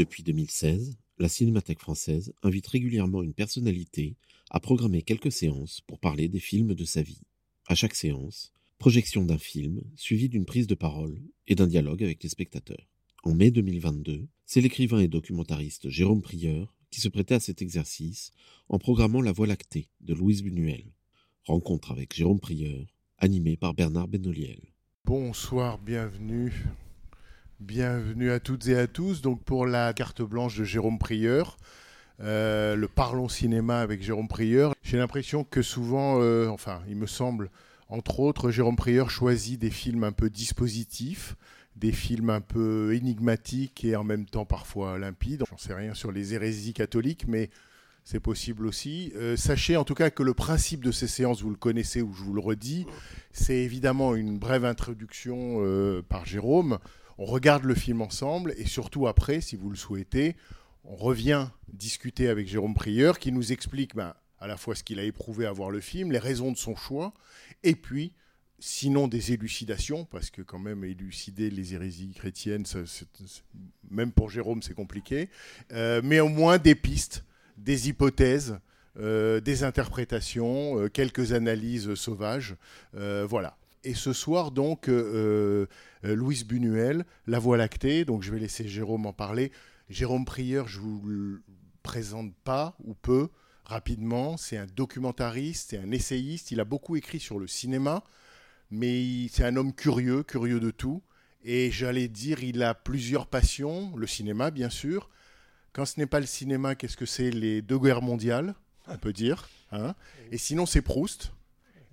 Depuis 2016, la Cinémathèque française invite régulièrement une personnalité à programmer quelques séances pour parler des films de sa vie. À chaque séance, projection d'un film suivie d'une prise de parole et d'un dialogue avec les spectateurs. En mai 2022, c'est l'écrivain et documentariste Jérôme Prieur qui se prêtait à cet exercice en programmant La Voie lactée de Louise Buñuel. Rencontre avec Jérôme Prieur, animé par Bernard Benoliel. Bonsoir, bienvenue. Bienvenue à toutes et à tous. Donc pour la carte blanche de Jérôme Prieur, euh, le Parlons cinéma avec Jérôme Prieur, j'ai l'impression que souvent, euh, enfin il me semble, entre autres, Jérôme Prieur choisit des films un peu dispositifs, des films un peu énigmatiques et en même temps parfois limpides. J'en sais rien sur les hérésies catholiques, mais c'est possible aussi. Euh, sachez en tout cas que le principe de ces séances, vous le connaissez ou je vous le redis, c'est évidemment une brève introduction par Jérôme. On regarde le film ensemble et surtout après, si vous le souhaitez, on revient discuter avec Jérôme Prieur qui nous explique ben, à la fois ce qu'il a éprouvé à voir le film, les raisons de son choix, et puis sinon des élucidations, parce que quand même élucider les hérésies chrétiennes, même pour Jérôme c'est compliqué, Euh, mais au moins des pistes, des hypothèses, euh, des interprétations, euh, quelques analyses sauvages, voilà. Et ce soir donc, euh, euh, Louise Buñuel, La Voie lactée, donc je vais laisser Jérôme en parler. Jérôme Prieur, je vous le présente pas ou peu rapidement, c'est un documentariste, c'est un essayiste, il a beaucoup écrit sur le cinéma, mais c'est un homme curieux, curieux de tout. Et j'allais dire, il a plusieurs passions, le cinéma bien sûr. Quand ce n'est pas le cinéma, qu'est-ce que c'est Les deux guerres mondiales, on peut dire. hein? Et sinon, c'est Proust.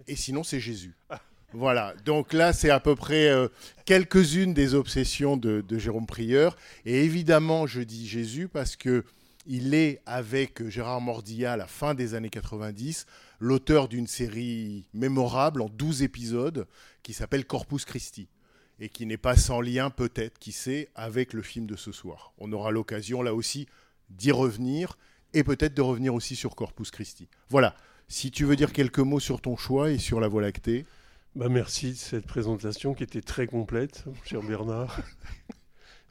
Et sinon, c'est Jésus. Voilà, donc là, c'est à peu près euh, quelques-unes des obsessions de, de Jérôme Prieur. Et évidemment, je dis Jésus parce que il est, avec Gérard Mordillat, à la fin des années 90, l'auteur d'une série mémorable en 12 épisodes qui s'appelle Corpus Christi et qui n'est pas sans lien, peut-être, qui sait, avec le film de ce soir. On aura l'occasion, là aussi, d'y revenir et peut-être de revenir aussi sur Corpus Christi. Voilà, si tu veux dire quelques mots sur ton choix et sur la Voie lactée. Bah merci de cette présentation qui était très complète, cher Bernard.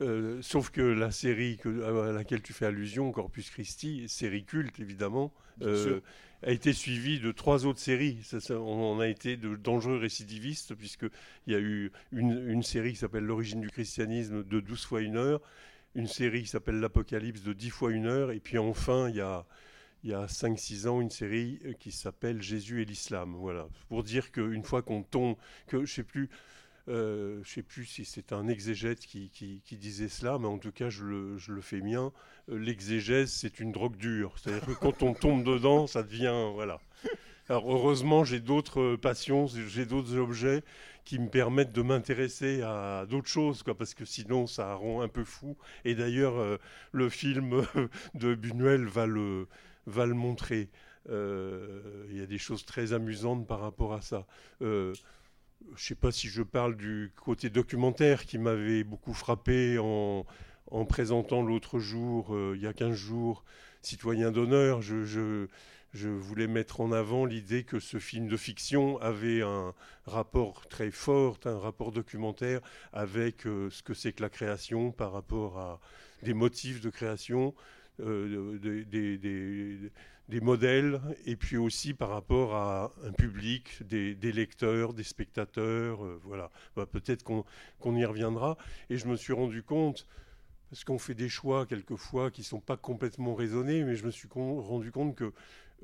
Euh, sauf que la série que- à laquelle tu fais allusion, Corpus Christi, série culte évidemment, euh, a été suivie de trois autres séries. Ça, ça, on en a été de dangereux récidivistes puisqu'il y a eu une, une série qui s'appelle L'origine du christianisme de 12 fois une heure, une série qui s'appelle L'Apocalypse de 10 fois une heure, et puis enfin il y a il y a 5-6 ans une série euh, qui s'appelle Jésus et l'islam. Voilà, pour dire qu'une fois qu'on tombe, que je plus, euh, je sais plus si c'est un exégète qui, disait cela, mais en tout cas je le, fais mien. Euh, L'exégèse c'est une drogue dure, c'est-à-dire que quand on tombe dedans, ça devient voilà. Alors heureusement j'ai d'autres euh, passions, j'ai d'autres objets qui me permettent de m'intéresser à d'autres choses, parce que sinon ça rend un peu fou. Et d'ailleurs euh, le film de Buñuel va le va le montrer. Euh, Il y a des choses très amusantes par rapport à ça. Euh, je ne sais pas si je parle du côté documentaire qui m'avait beaucoup frappé en, en présentant l'autre jour, euh, il y a 15 jours, Citoyen d'honneur. Je, voulais mettre en avant l'idée que ce film de fiction avait un rapport très fort, un rapport documentaire avec ce que c'est que la création par rapport à des motifs de création, euh, des, modèles, et puis aussi par rapport à un public, des, lecteurs, des spectateurs. euh, voilà, Bah, peut-être qu'on y reviendra. Et je me suis rendu compte, parce qu'on fait des choix quelquefois qui ne sont pas complètement raisonnés, mais je me suis rendu compte que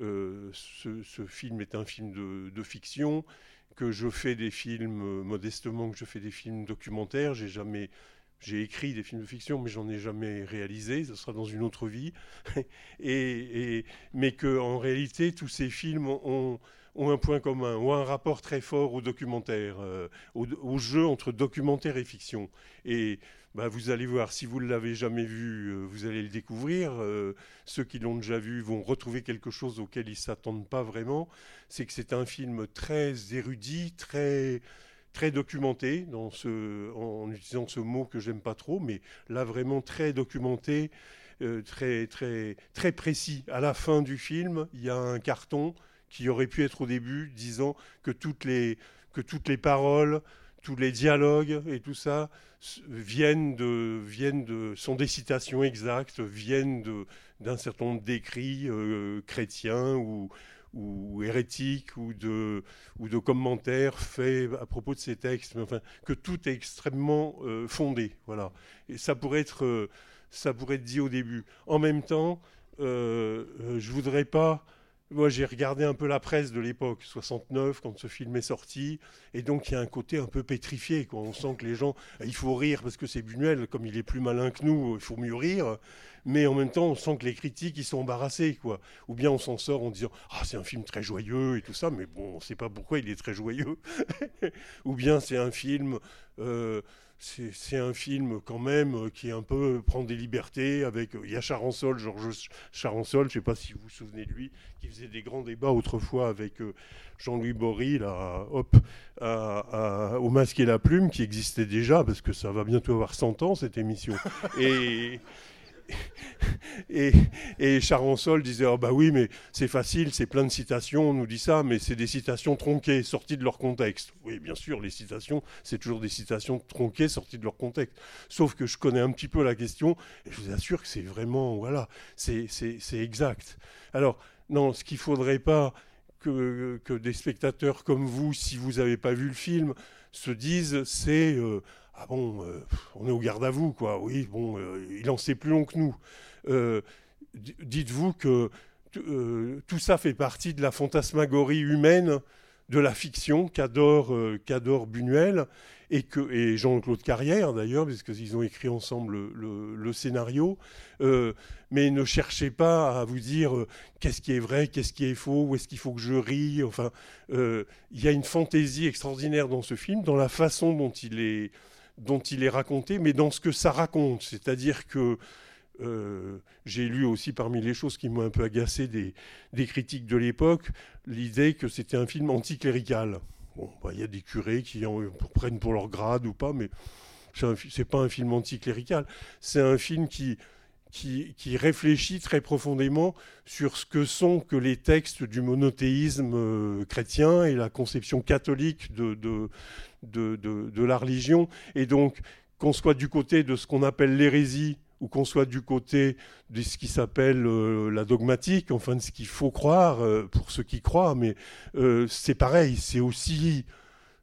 euh, ce, film est un film de, de fiction, que je fais des films, modestement, que je fais des films documentaires. J'ai jamais. J'ai écrit des films de fiction, mais j'en ai jamais réalisé. Ce sera dans une autre vie. et, mais que en réalité, tous ces films ont, un point commun, ont un rapport très fort au documentaire, euh, au, jeu entre documentaire et fiction. Et bah, vous allez voir, si vous ne l'avez jamais vu, euh, vous allez le découvrir. Euh, ceux qui l'ont déjà vu vont retrouver quelque chose auquel ils s'attendent pas vraiment. C'est que c'est un film très érudit, très, très documenté, en, utilisant ce mot que j'aime pas trop, mais là vraiment très documenté, euh, très, très, très précis. À la fin du film, il y a un carton qui aurait pu être au début, disant que toutes les, que toutes les paroles, tous les dialogues et tout ça viennent de, viennent de, sont des citations exactes, viennent d'un certain nombre d'écrits euh, chrétiens ou, ou hérétiques ou de, ou de commentaires faits à propos de ces textes, mais enfin, que tout est extrêmement euh, fondé. Voilà. Et ça pourrait, être, euh, ça pourrait être dit au début. En même temps, euh, je voudrais pas moi, j'ai regardé un peu la presse de l'époque, 69, quand ce film est sorti, et donc il y a un côté un peu pétrifié. Quoi. On sent que les gens, il faut rire parce que c'est Buñuel, comme il est plus malin que nous, il faut mieux rire. Mais en même temps, on sent que les critiques, ils sont embarrassés, quoi. Ou bien on s'en sort en disant, ah, c'est un film très joyeux et tout ça, mais bon, on ne sait pas pourquoi il est très joyeux. Ou bien c'est un film. Euh, c'est un film quand même euh, qui est un peu prend des libertés avec il y a Charansol, Georges Charansol, je ne sais pas si vous vous souvenez de lui, qui faisait des grands débats autrefois avec euh, Jean-Louis Bory là, hop, au masque et la plume qui existait déjà parce que ça va bientôt avoir 100 ans cette émission. Et et, et Charansol disait oh bah oui, mais c'est facile, c'est plein de citations, on nous dit ça, mais c'est des citations tronquées, sorties de leur contexte. Oui, bien sûr, les citations, c'est toujours des citations tronquées, sorties de leur contexte. Sauf que je connais un petit peu la question, et je vous assure que c'est vraiment, voilà, c'est exact. Alors, non, ce qu'il faudrait pas que, que, des spectateurs comme vous, si vous n'avez pas vu le film, se disent, c'est. Euh, ah bon, euh, on est au garde à vous, quoi. Oui, bon, euh, il en sait plus long que nous. Euh, dites-vous que tout ça fait partie de la fantasmagorie humaine de la fiction qu'adore qu'adore Buñuel et Jean-Claude Carrière d'ailleurs parce qu'ils ont écrit ensemble le, le scénario mais ne cherchez pas à vous dire qu'est-ce qui est vrai qu'est-ce qui est faux où est-ce qu'il faut que je rie enfin il y a une fantaisie extraordinaire dans ce film dans la façon dont il est dont il est raconté, mais dans ce que ça raconte. C'est-à-dire que euh, j'ai lu aussi parmi les choses qui m'ont un peu agacé des, critiques de l'époque, l'idée que c'était un film anticlérical. Bon, bah, il y a des curés qui en, prennent pour leur grade ou pas, mais c'est pas un film anticlérical. C'est un film qui, réfléchit très profondément sur ce que sont que les textes du monothéisme euh, chrétien et la conception catholique de, de, la religion. Et donc, qu'on soit du côté de ce qu'on appelle l'hérésie ou qu'on soit du côté de ce qui s'appelle euh, la dogmatique, enfin de ce qu'il faut croire euh, pour ceux qui croient, mais euh, c'est pareil, c'est aussi,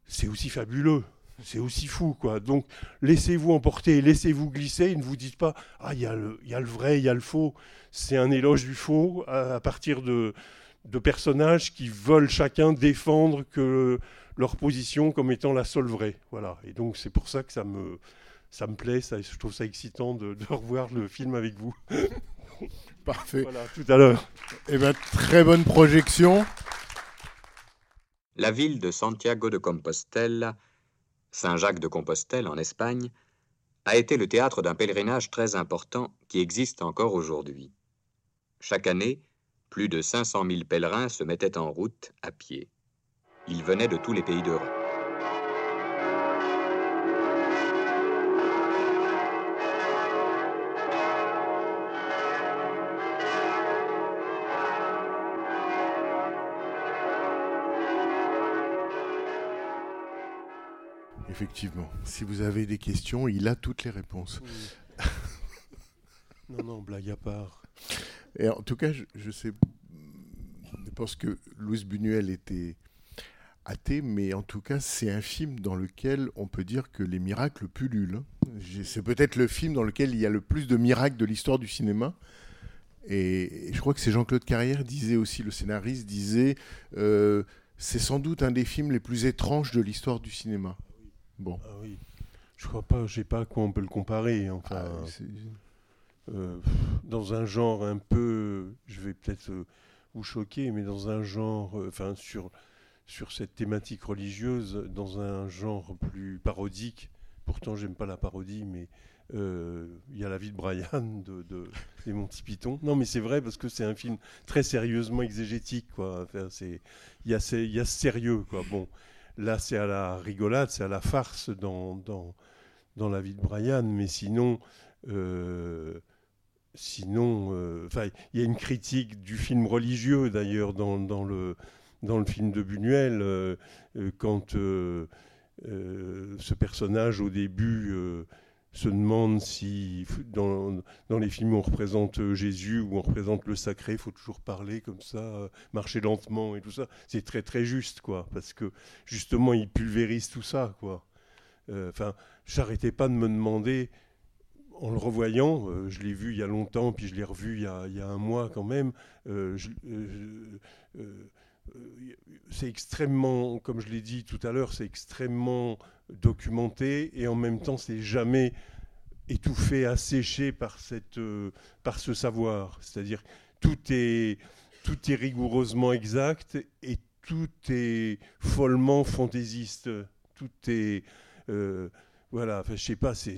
c'est aussi fabuleux, c'est aussi fou, quoi. Donc laissez-vous emporter, laissez-vous glisser, ne vous dites pas ah il y, a le, y a le vrai, il y a le faux. C'est un éloge du faux à, partir de, de personnages qui veulent chacun défendre que leur position comme étant la seule vraie. Voilà. Et donc c'est pour ça que ça me, ça me plaît, ça, je trouve ça excitant de, revoir le film avec vous. Parfait. Voilà, tout à l'heure. Eh bien, très bonne projection. La ville de Santiago de Compostela, Saint-Jacques de Compostelle en Espagne, a été le théâtre d'un pèlerinage très important qui existe encore aujourd'hui. Chaque année, plus de 500 000 pèlerins se mettaient en route à pied. Ils venaient de tous les pays d'Europe. Effectivement, si vous avez des questions, il a toutes les réponses. non, non, blague à part. Et en tout cas, je, je sais, je pense que Louis Buñuel était athée, mais en tout cas, c'est un film dans lequel on peut dire que les miracles pullulent. C'est peut-être le film dans lequel il y a le plus de miracles de l'histoire du cinéma. Et, je crois que c'est Jean-Claude Carrière disait aussi, le scénariste disait, euh, c'est sans doute un des films les plus étranges de l'histoire du cinéma. Bon. Ah oui. Je crois pas, je sais pas à quoi on peut le comparer. Enfin, ah, euh, dans un genre un peu, je vais peut-être euh, ou choqué, mais dans un genre, enfin sur sur cette thématique religieuse, dans un genre plus parodique. Pourtant, j'aime pas la parodie, mais euh, il y a la vie de Brian de, de des Monty Python. Non, mais c'est vrai parce que c'est un film très sérieusement exégétique, quoi. Enfin, il y a il y a sérieux, quoi. Bon, là, c'est à la rigolade, c'est à la farce dans dans dans la vie de Brian, mais sinon. euh, Sinon, euh, il y a une critique du film religieux d'ailleurs dans, dans le dans le film de Buñuel euh, euh, quand euh, ce personnage au début se demande si dans, les films on représente Jésus où on représente le sacré, il faut toujours parler comme ça, marcher lentement et tout ça. C'est très très juste quoi, parce que justement il pulvérise tout ça quoi. Enfin, j'arrêtais pas de me demander en le revoyant, je l'ai vu il y a longtemps, puis je l'ai revu il y a, un mois quand même. C'est extrêmement, comme je l'ai dit tout à l'heure, c'est extrêmement documenté et en même temps, c'est jamais étouffé, asséché par, cette, euh, par ce savoir. C'est-à-dire, tout est, tout est rigoureusement exact et tout est follement fantaisiste. Tout est. euh, voilà, enfin, je sais pas, c'est.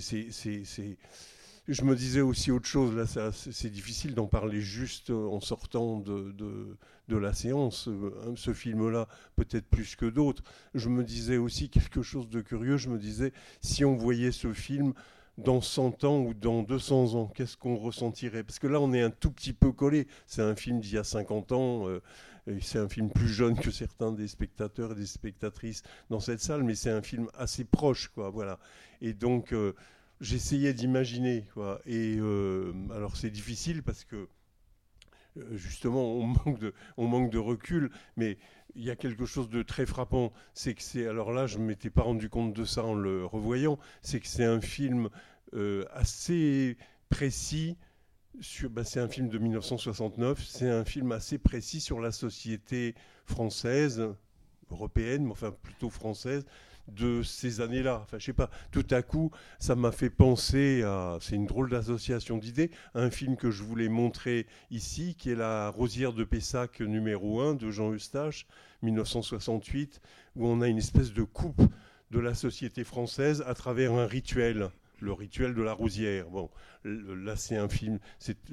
Je me disais aussi autre chose, là, c'est difficile d'en parler juste en sortant de, la séance. Euh, hein, Ce film-là, peut-être plus que d'autres. Je me disais aussi quelque chose de curieux. Je me disais, si on voyait ce film dans 100 ans ou dans 200 ans, qu'est-ce qu'on ressentirait? Parce que là, on est un tout petit peu collé. C'est un film d'il y a 50 ans. euh, c'est un film plus jeune que certains des spectateurs et des spectatrices dans cette salle, mais c'est un film assez proche, quoi. Voilà. Et donc, euh, j'essayais d'imaginer, quoi. Et euh, alors, c'est difficile parce que euh, justement, on manque, de, recul, mais il y a quelque chose de très frappant. C'est que c'est, alors là, je ne m'étais pas rendu compte de ça en le revoyant, c'est que c'est un film euh, assez précis. Bah, c'est un film de 1969, c'est un film assez précis sur la société française, européenne, mais enfin plutôt française, de ces années-là. Je sais pas, tout à coup, ça m'a fait penser à, c'est une drôle d'association d'idées, un film que je voulais montrer ici, qui est La Rosière de Pessac numéro 1 de Jean Eustache, 1968, où on a une espèce de coupe de la société française à travers un rituel, le rituel de la rosière. Bon, là c'est un film,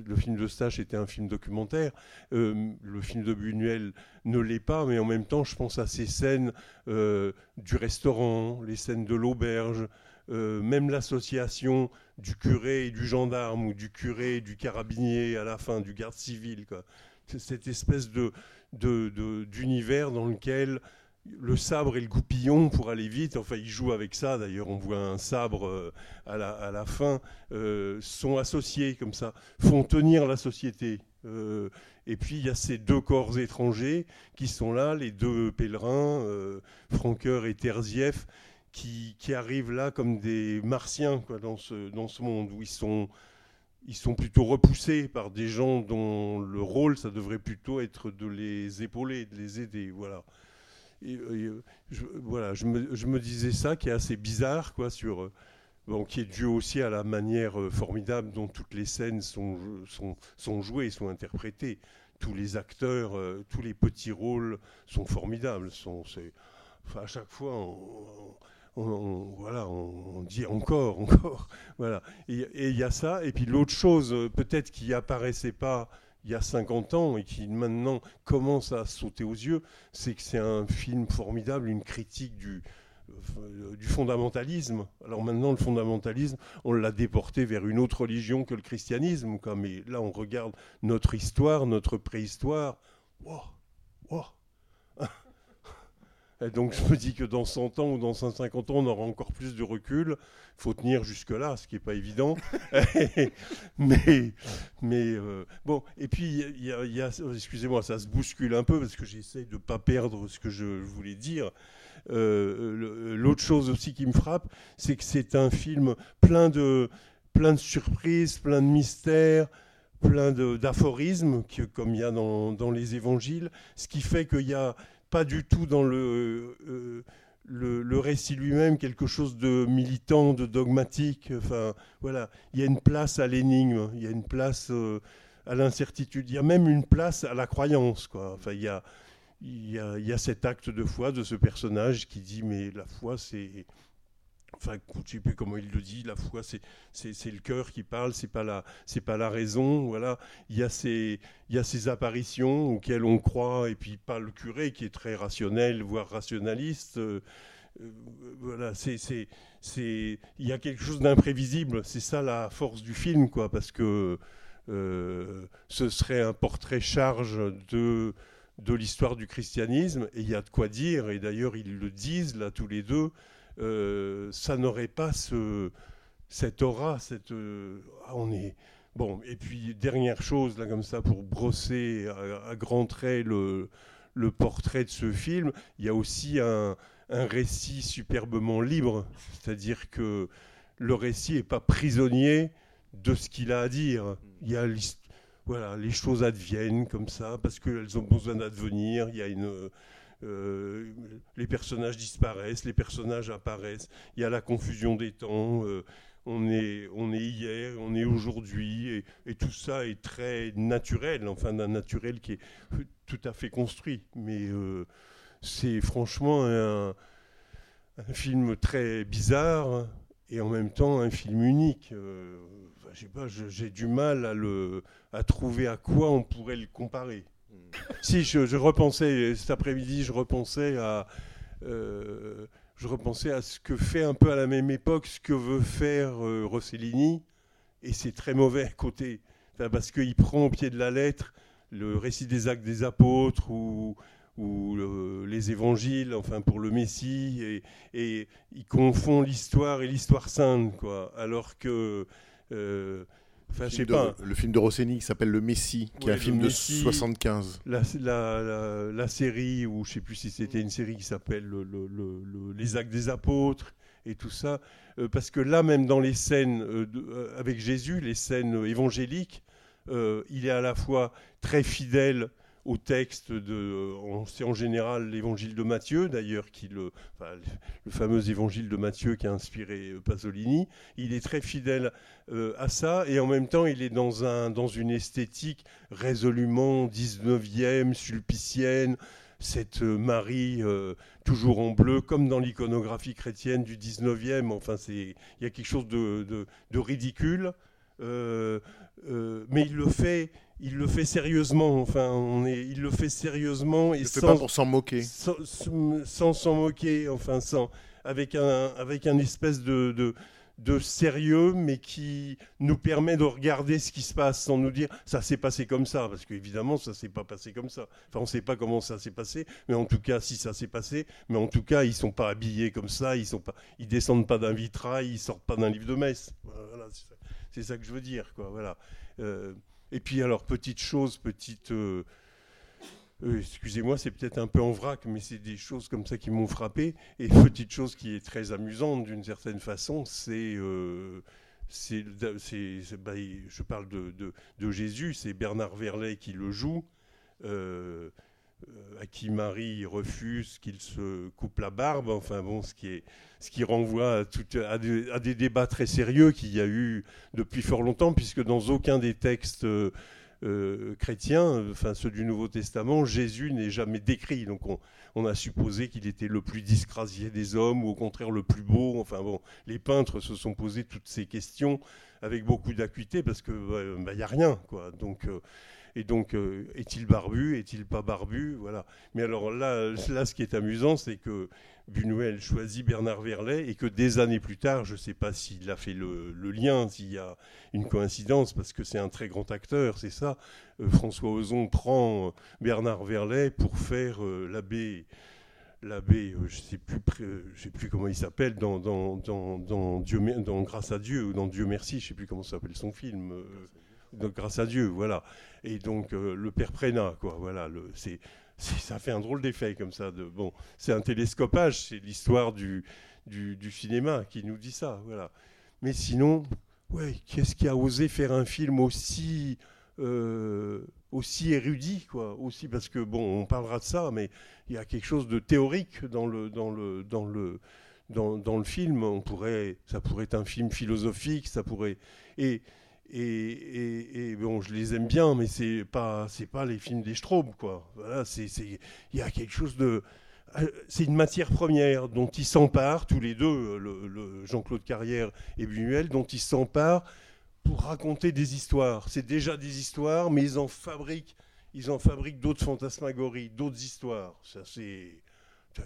le film de Eustache était un film documentaire, Euh, le film de Buñuel ne l'est pas, mais en même temps je pense à ces scènes euh, du restaurant, les scènes de l'auberge, euh, même l'association du curé et du gendarme, ou du curé et du carabinier à la fin, du garde civil. Quoi. Cette espèce de, de- de- d'univers dans lequel le sabre et le goupillon, pour aller vite, enfin il joue avec ça, d'ailleurs on voit un sabre euh, à, la, à la fin, euh, sont associés comme ça, font tenir la société. Euh, et puis il y a ces deux corps étrangers qui sont là, les deux pèlerins, euh, Franqueur et Terzieff, qui, qui arrivent là comme des martiens dans, ce, dans ce monde où ils sont, ils sont plutôt repoussés par des gens dont le rôle, ça devrait plutôt être de les épauler, de les aider. Voilà. Euh, je, voilà, je me, disais ça qui est assez bizarre, quoi, sur, euh, qui est dû aussi à la manière euh, formidable dont toutes les scènes sont, sont, jouées, sont interprétées. Tous les acteurs, tous les petits rôles sont formidables. Sont, à chaque fois, on, voilà, on, dit encore, encore. Voilà. Et il y a ça. Et puis l'autre chose, peut-être qui apparaissait pas il y a 50 ans et qui maintenant commence à sauter aux yeux, c'est que c'est un film formidable, une critique du, euh, du fondamentalisme. Alors maintenant, le fondamentalisme, on l'a déporté vers une autre religion que le christianisme. Mais là, on regarde notre histoire, notre préhistoire. Donc je me dis que dans 100 ans ou dans 150 ans, on aura encore plus de recul. Il faut tenir jusque-là, ce qui n'est pas évident. mais, euh, bon, et puis, y a, y excusez-moi, ça se bouscule un peu parce que j'essaie de ne pas perdre ce que je voulais dire. Euh, L'autre chose aussi qui me frappe, c'est que c'est un film plein de, surprises, plein de mystères, plein d'aphorismes, comme il y a dans, les évangiles, ce qui fait qu'il n'y a pas du tout dans le, euh, le, le récit lui-même quelque chose de militant, de dogmatique. Enfin, voilà, il y a une place à l'énigme, il y a une place euh, à l'incertitude. Il y a même une place à la croyance, quoi. Enfin, il y a, il y a, il y a cet acte de foi de ce personnage qui dit mais la foi c'est enfin je ne sais plus comment il le dit la foi c'est le cœur qui parle c'est pas pas la raison voilà. Il y a ces il y a ces apparitions auxquelles on croit et puis pas le curé qui est très rationnel voire rationaliste euh, euh, voilà c'est c'est c'est il y a quelque chose d'imprévisible c'est ça la force du film quoi parce que euh, ce serait un portrait charge de de l'histoire du christianisme, et il y a de quoi dire, et d'ailleurs ils le disent là tous les deux, euh, ça n'aurait pas ce, cette aura, cette, euh, on est bon. Et puis dernière chose là comme ça pour brosser à, à grands traits le, le portrait de ce film, il y a aussi un, un récit superbement libre, c'est-à-dire que le récit n'est pas prisonnier de ce qu'il a à dire. Il y a voilà, les choses adviennent comme ça parce qu'elles ont besoin d'advenir. Il y a une, euh, les personnages disparaissent, les personnages apparaissent. Il y a la confusion des temps. euh, on est, on est hier, on est aujourd'hui, et, tout ça est très naturel, enfin d'un naturel qui est tout à fait construit. Mais euh, c'est franchement un, film très bizarre et en même temps un film unique. J'ai du mal à le à trouver à quoi on pourrait le comparer. Si je, repensais cet après-midi, je repensais à euh, je repensais à ce que fait un peu à la même époque ce que veut faire euh, Rossellini. Et c'est très mauvais côté. Enfin, parce qu'il prend au pied de la lettre le récit des actes des apôtres ou ou le- les évangiles, enfin pour le Messie, et, et il confond l'histoire et l'histoire sainte, quoi. Alors que, euh, enfin, Le film de- pas, le film de Rossini qui s'appelle Le Messie, qui est un film de Messie. 75. la, la, la, la série, ou je sais plus si c'était une série qui s'appelle le- le- le- le- Les Actes des Apôtres et tout ça, euh, parce que là, même dans les scènes euh, de- euh, avec Jésus, les scènes évangéliques, euh, il est à la fois très fidèle au texte de, euh, c'est en général l'évangile de Matthieu, d'ailleurs, qui le, le- fameux évangile de Matthieu qui a inspiré euh, Pasolini. Il est très fidèle euh, à ça, et en même temps, il est dans, un, dans une esthétique résolument 19e, sulpicienne, cette Marie toujours en bleu, comme dans l'iconographie chrétienne du 19e. Enfin, il y a quelque chose de, de- ridicule, euh, mais il le fait. Il le fait sérieusement, enfin, on est, il le fait sérieusement et Il le fait sans, pas pour s'en moquer. sans sans s'en moquer, enfin, sans, avec un, avec un espèce de, de, de sérieux, mais qui nous permet de regarder ce qui se passe sans nous dire ça s'est passé comme ça, parce qu'évidemment ça s'est pas passé comme ça. Enfin, on ne sait pas comment ça s'est passé, mais en tout cas si ça s'est passé, mais en tout cas ils sont pas habillés comme ça, ils sont pas, ils descendent pas d'un vitrail, ils sortent pas d'un livre de messe. Voilà, c'est ça, c'est ça que je veux dire, quoi. Voilà. Euh, et puis alors petite chose, petite euh, euh, Excusez-moi, c'est peut-être un peu en vrac, mais c'est des choses comme ça qui m'ont frappé. Et petite chose qui est très amusante d'une certaine façon, c'est, bah, je parle de, de- Jésus, c'est Bernard Verlet qui le joue, à qui Marie refuse qu'il se coupe la barbe. Enfin bon, ce qui est, ce qui renvoie à, des, débats très sérieux qu'il y a eu depuis fort longtemps, puisque dans aucun des textes euh, euh, chrétiens, euh, enfin ceux du Nouveau Testament, Jésus n'est jamais décrit. Donc on, a supposé qu'il était le plus disgracié des hommes ou au contraire le plus beau. Enfin bon, les peintres se sont posés toutes ces questions avec beaucoup d'acuité parce que il n'y a rien. Donc euh, et donc euh, est-il barbu, est-il pas barbu, voilà. Mais alors là, là, ce qui est amusant, c'est que Buñuel choisit Bernard Verlet et que des années plus tard, je ne sais pas s'il a fait le, lien, s'il y a une coïncidence, parce que c'est un très grand acteur, c'est ça. Euh, François Ozon prend euh, Bernard Verlet pour faire l'abbé, l'abbé, je je sais plus comment il s'appelle dans dans, dans, dans Dieu, dans Grâce à Dieu ou dans Dieu merci, je sais plus comment s'appelle son film. Donc, grâce à Dieu, voilà. Et donc euh, le père Prénat, quoi, voilà. C'est, ça fait un drôle d'effet comme ça. De, bon, c'est un télescopage, c'est l'histoire du, du, cinéma qui nous dit ça, voilà. Mais sinon, ouais, qu'est-ce qui a osé faire un film aussi euh, aussi érudit, quoi, aussi parce que bon, on parlera de ça, mais il y a quelque chose de théorique dans le dans le dans le dans le film. On pourrait, ça pourrait être un film philosophique, ça pourrait et Et, bon, je les aime bien, mais c'est pas, c'est pas les films des Straub, quoi. Voilà, c'est, il y a quelque chose de, euh, c'est une matière première dont ils s'emparent tous les deux, le, le Jean-Claude Carrière et Buñuel, dont ils s'emparent pour raconter des histoires. C'est déjà des histoires, mais ils en fabriquent, ils en fabriquent d'autres fantasmagories, d'autres histoires. Ça, c'est, euh,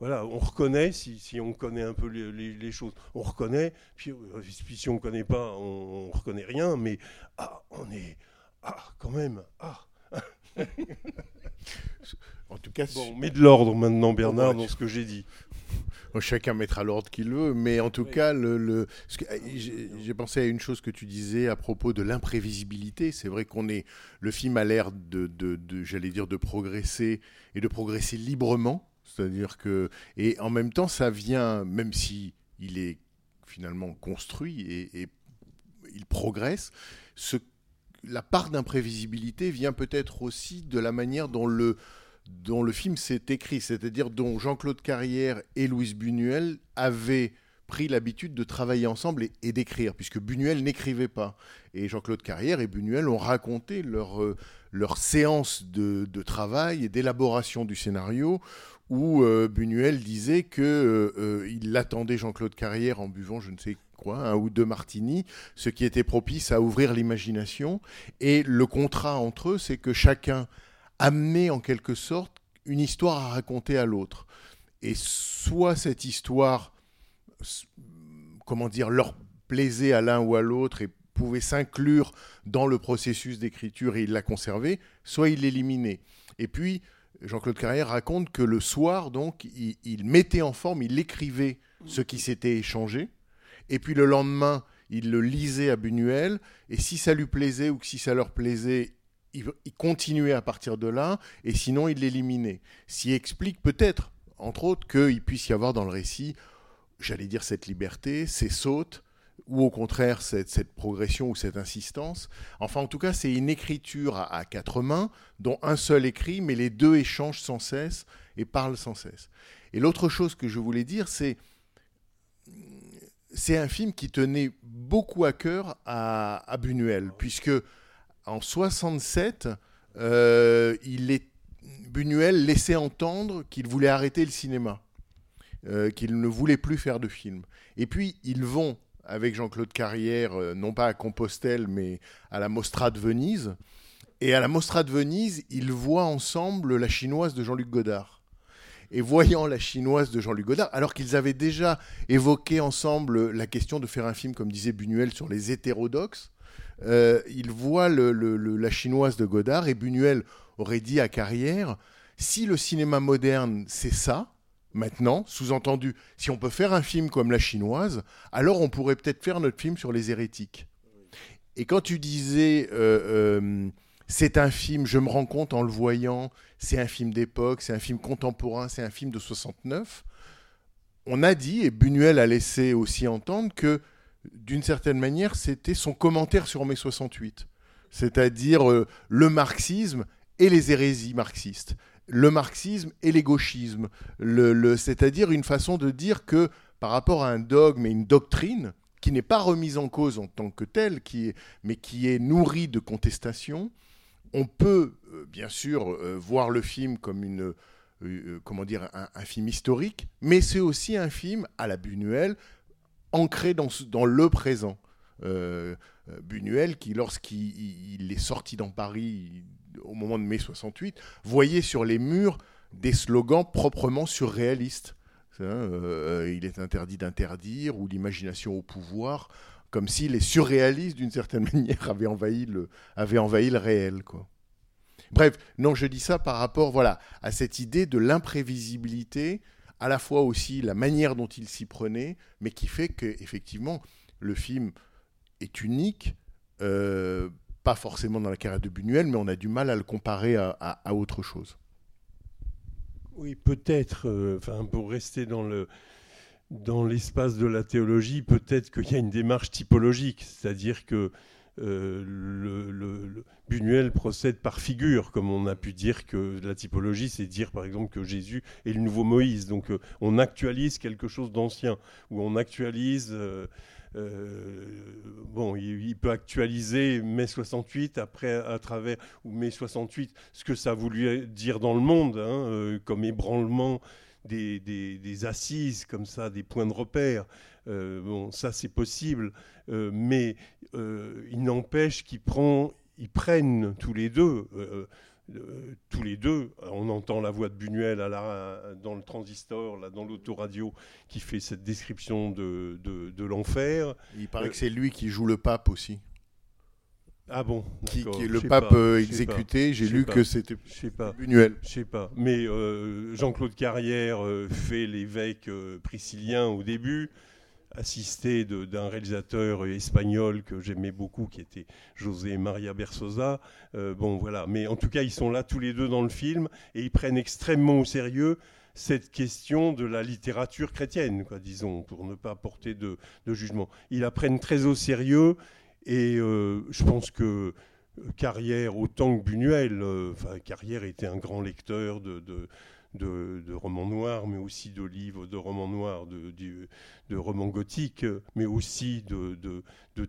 voilà, on reconnaît, si, si on connaît un peu les, les- les choses, on reconnaît, puis, euh, puis si on ne connaît pas, on ne reconnaît rien, mais ah, on est, ah, quand même, ah. En tout cas, Bon, mets de l'ordre maintenant, Bernard, dans ce que j'ai dit. Chacun mettra l'ordre qu'il veut, mais en tout Oui. cas, le, le- ce que- euh, j'ai j'ai pensé à une chose que tu disais à propos de l'imprévisibilité. C'est vrai qu'on est, le film a l'air de, de- de- j'allais dire, de progresser et de progresser librement. C'est-à-dire que, et en même temps, ça vient, même si il est finalement construit et, il progresse, la part d'imprévisibilité vient peut-être aussi de la manière dont le dont le film s'est écrit, c'est-à-dire dont Jean-Claude Carrière et Louise Buñuel avaient pris l'habitude de travailler ensemble et, d'écrire, puisque Buñuel n'écrivait pas. Et Jean-Claude Carrière et Buñuel ont raconté leur, euh, leur séance de travail et d'élaboration du scénario, où euh, Buñuel disait que euh, euh, il attendait Jean-Claude Carrière en buvant je ne sais quoi, un ou deux martinis, ce qui était propice à ouvrir l'imagination. Et le contrat entre eux, c'est que chacun amener en quelque sorte une histoire à raconter à l'autre. Et soit cette histoire, comment dire, leur plaisait à l'un ou à l'autre et pouvait s'inclure dans le processus d'écriture et il la conservait, soit il l'éliminait. Et puis, Jean-Claude Carrière raconte que le soir, donc, il, mettait en forme, il écrivait ce qui s'était échangé, et puis le lendemain, il le lisait à Buñuel, et si ça lui plaisait ou que si ça leur plaisait, il, il continuait à partir de là, et sinon il l'éliminait. Qui explique peut-être, entre autres, qu'il puisse y avoir dans le récit, j'allais dire, cette liberté, ces sautes, ou au contraire cette, progression ou cette insistance. Enfin, en tout cas, c'est une écriture à, quatre mains, dont un seul écrit, mais les deux échangent sans cesse et parlent sans cesse. Et l'autre chose que je voulais dire, c'est c'est un film qui tenait beaucoup à cœur à, à Buñuel, puisque en 67, euh, il est, Buñuel laissait entendre qu'il voulait arrêter le cinéma, euh, qu'il ne voulait plus faire de films. Et puis, ils vont avec Jean-Claude Carrière, euh, non pas à Compostelle, mais à la Mostra de Venise. Et à la Mostra de Venise, ils voient ensemble la chinoise de Jean-Luc Godard. Et voyant la chinoise de Jean-Luc Godard, alors qu'ils avaient déjà évoqué ensemble la question de faire un film, comme disait Buñuel, sur les hétérodoxes, euh, ils voient la chinoise de Godard et Buñuel aurait dit à Carrière, si le cinéma moderne c'est ça, maintenant, sous-entendu, si on peut faire un film comme la chinoise, alors on pourrait peut-être faire notre film sur les hérétiques. Et quand tu disais, euh, euh, c'est un film, je me rends compte en le voyant, c'est un film d'époque, c'est un film contemporain, c'est un film de 69, on a dit, et Buñuel a laissé aussi entendre, que d'une certaine manière, c'était son commentaire sur mai 68. C'est-à-dire euh, le marxisme et les hérésies marxistes. Le marxisme et les gauchismes. C'est-à-dire une façon de dire que par rapport à un dogme et une doctrine qui n'est pas remise en cause en tant que telle, mais qui est nourrie de contestations, on peut euh, bien sûr euh, voir le film comme une, euh, comment dire, un, film historique, mais c'est aussi un film à la Buñuel ancré dans, dans le présent. Buñuel, qui lorsqu'il il- il est sorti dans Paris au moment de mai 68, voyait sur les murs des slogans proprement surréalistes. Hein, euh, il est interdit d'interdire ou l'imagination au pouvoir, comme si les surréalistes, d'une certaine manière, avaient envahi le, avaient envahi le réel. Bref, non, je dis ça par rapport voilà, à cette idée de l'imprévisibilité, à la fois aussi la manière dont il s'y prenait, mais qui fait que effectivement le film est unique, euh, pas forcément dans la carrière de Buñuel, mais on a du mal à le comparer à, autre chose. Oui, peut-être, euh, enfin, pour rester dans le dans l'espace de la théologie, peut-être qu'il y a une démarche typologique, c'est-à-dire que euh, le, le- le- Buñuel procède par figure, comme on a pu dire que la typologie, c'est dire par exemple que Jésus est le nouveau Moïse. Donc euh, on actualise quelque chose d'ancien, ou on actualise euh, bon, il, peut actualiser mai 68 après à travers ou mai 68 ce que ça voulu dire dans le monde, hein, euh, comme ébranlement des, des- assises comme ça, des points de repère. Euh, bon, ça c'est possible, euh, mais euh, il n'empêche qu'ils prennent tous les deux. Euh, tous les deux, on entend la voix de Buñuel à la- dans le transistor, là, dans l'autoradio, qui fait cette description de, de- de l'enfer. Il paraît Euh, que c'est lui qui joue le pape aussi. Ah bon Qui, est le pape pas, euh, exécuté. J'ai lu pas. que c'était. Buñuel. Je sais pas. Mais euh, Jean-Claude Carrière fait l'évêque priscillien au début, assisté d'un réalisateur espagnol que j'aimais beaucoup, qui était José Maria Bersosa. Euh, bon, voilà. Mais en tout cas, ils sont là tous les deux dans le film et ils prennent extrêmement au sérieux cette question de la littérature chrétienne, disons, pour ne pas porter de, jugement. Ils la prennent très au sérieux et euh, je pense que Carrière, autant que Buñuel, euh, enfin, Carrière était un grand lecteur de, de- romans noirs, mais aussi de livres de romans noirs, de, de romans gothiques, mais aussi de,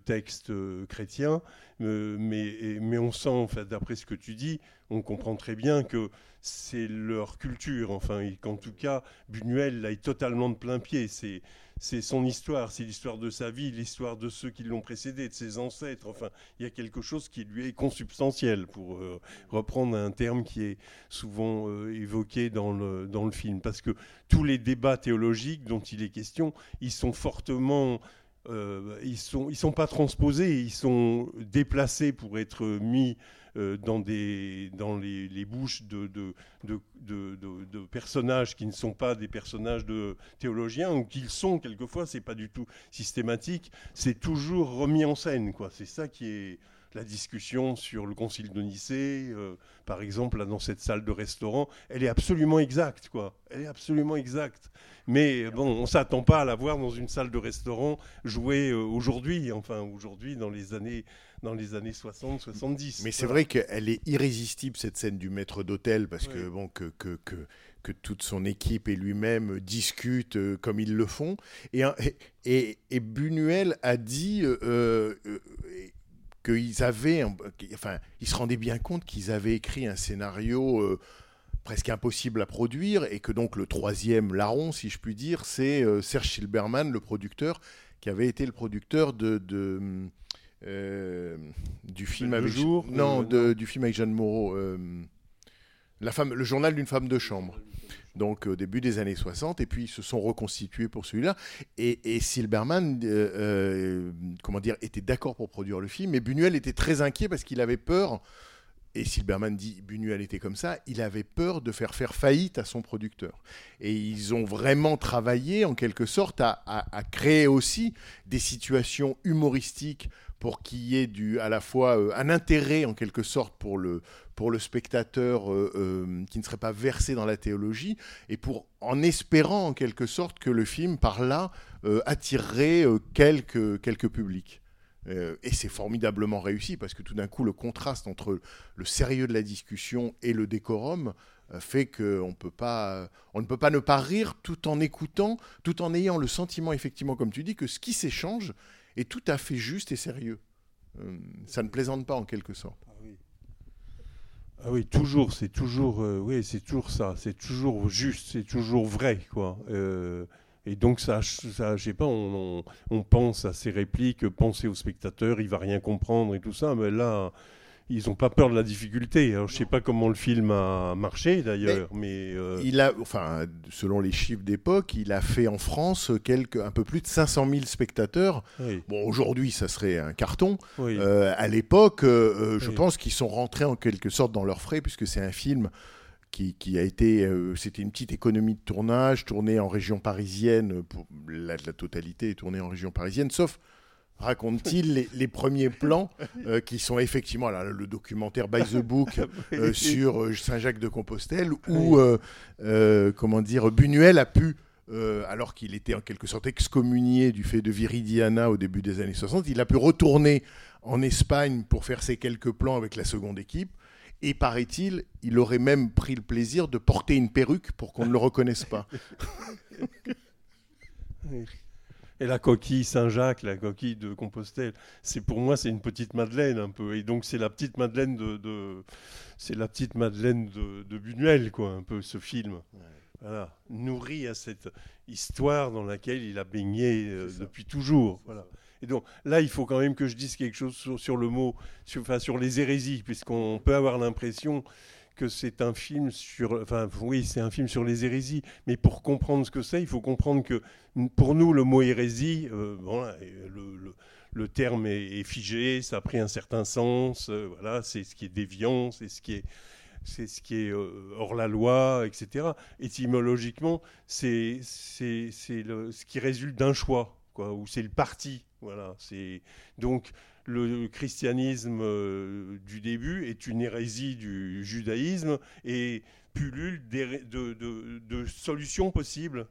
textes euh, chrétiens. Euh, mais, mais on sent, d'après ce que tu dis, on comprend très bien que c'est leur culture, enfin, et qu'en tout cas, Buñuel là, est totalement de plein pied. C'est c'est son histoire, c'est l'histoire de sa vie, l'histoire de ceux qui l'ont précédé, de ses ancêtres. Enfin, il y a quelque chose qui lui est consubstantiel, pour euh, reprendre un terme qui est souvent euh, évoqué dans le, dans le film. Parce que tous les débats théologiques dont il est question, ils sont fortement... euh, ils ils sont pas transposés, ils sont déplacés pour être mis euh, dans, les, bouches de, de, personnages qui ne sont pas des personnages de théologiens ou qu'ils sont quelquefois, c'est pas du tout systématique, c'est toujours remis en scène. C'est ça qui est la discussion sur le concile de Nicée, euh, par exemple, là, dans cette salle de restaurant, elle est absolument exacte, quoi. Elle est absolument exacte. Mais bon, on s'attend pas à la voir dans une salle de restaurant jouer euh, aujourd'hui, enfin aujourd'hui dans les années dans les années 60, 70. Mais c'est vrai qu'elle est irrésistible cette scène du maître d'hôtel parce que bon que, que, que, que toute son équipe et lui-même discutent euh, comme ils le font et, et, et, Buñuel a dit euh, euh, euh, qu'ils avaient enfin ils se rendaient bien compte qu'ils avaient écrit un scénario euh, presque impossible à produire et que donc le troisième larron si je puis dire c'est euh, Serge Silberman le producteur qui avait été le producteur de, de euh, du film avec jour, non, euh, de- du film avec Jeanne Moreau la femme le journal d'une femme de chambre donc au début des années 60 et puis ils se sont reconstitués pour celui-là et, et Silberman euh, euh, comment dire était d'accord pour produire le film mais Buñuel était très inquiet parce qu'il avait peur et Silberman dit Buñuel était comme ça, il avait peur de faire faire faillite à son producteur. Et ils ont vraiment travaillé en quelque sorte à, à- à créer aussi des situations humoristiques pour qu'il y ait du, à la fois euh, un intérêt en quelque sorte pour le, pour le spectateur euh, euh, qui ne serait pas versé dans la théologie et pour en espérant en quelque sorte que le film par là attirerait quelques, quelques publics. Et c'est formidablement réussi parce que tout d'un coup, le contraste entre le sérieux de la discussion et le décorum fait qu'on on ne peut pas ne pas rire tout en écoutant, tout en ayant le sentiment, effectivement, comme tu dis, que ce qui s'échange est tout à fait juste et sérieux. Euh, ça ne plaisante pas en quelque sorte. Ah oui, toujours, c'est toujours, euh, oui, c'est toujours ça, c'est toujours juste, c'est toujours vrai, quoi. Euh, et donc ça, ça je sais pas, on, on- on pense à ces répliques, penser au spectateur, il va rien comprendre et tout ça, mais là, ils ont pas peur de la difficulté. Alors, je sais pas comment le film a marché d'ailleurs, mais, euh, Il a, enfin, selon les chiffres d'époque, il a fait en France quelques, un peu plus de 500 000 spectateurs. oui, Bon, aujourd'hui, ça serait un carton. oui. Euh, à l'époque, euh, je Oui. pense qu'ils sont rentrés en quelque sorte dans leurs frais, puisque c'est un film qui, qui a été. euh, C'était une petite économie de tournage, tourné en région parisienne. Pour, la, la totalité est tournée en région parisienne, sauf. Raconte-t-il les, les premiers plans euh, qui sont effectivement là, le documentaire By the Book euh, sur euh, Saint-Jacques de Compostelle où euh, comment dire Buñuel a pu alors qu'il était en quelque sorte excommunié du fait de Viridiana au début des années 60, il a pu retourner en Espagne pour faire ses quelques plans avec la seconde équipe. Et paraît-il, il aurait même pris le plaisir de porter une perruque pour qu'on ne le reconnaisse pas. Et la coquille Saint-Jacques, la coquille de Compostelle, c'est pour moi c'est une petite Madeleine un peu. Et donc c'est la petite Madeleine de, de- c'est la petite Madeleine de, de Buñuel quoi, un peu ce film. Voilà, nourri à cette histoire dans laquelle il a baigné euh, depuis toujours. Voilà. Et donc là, il faut quand même que je dise quelque chose sur, sur le mot, sur, enfin, sur les hérésies, puisqu'on peut avoir l'impression que c'est un film sur, enfin oui, c'est un film sur les hérésies, mais pour comprendre ce que c'est, il faut comprendre que pour nous, le mot hérésie, euh, le, le- terme est, figé, ça a pris un certain sens, euh, voilà, c'est ce qui est déviant, c'est ce qui est, c'est ce qui est euh, hors la loi, etc. Étymologiquement, c'est ce qui résulte d'un choix, quoi, ou c'est le parti, voilà. C'est donc le christianisme euh, du début est une hérésie du judaïsme et pullule de, solutions possibles.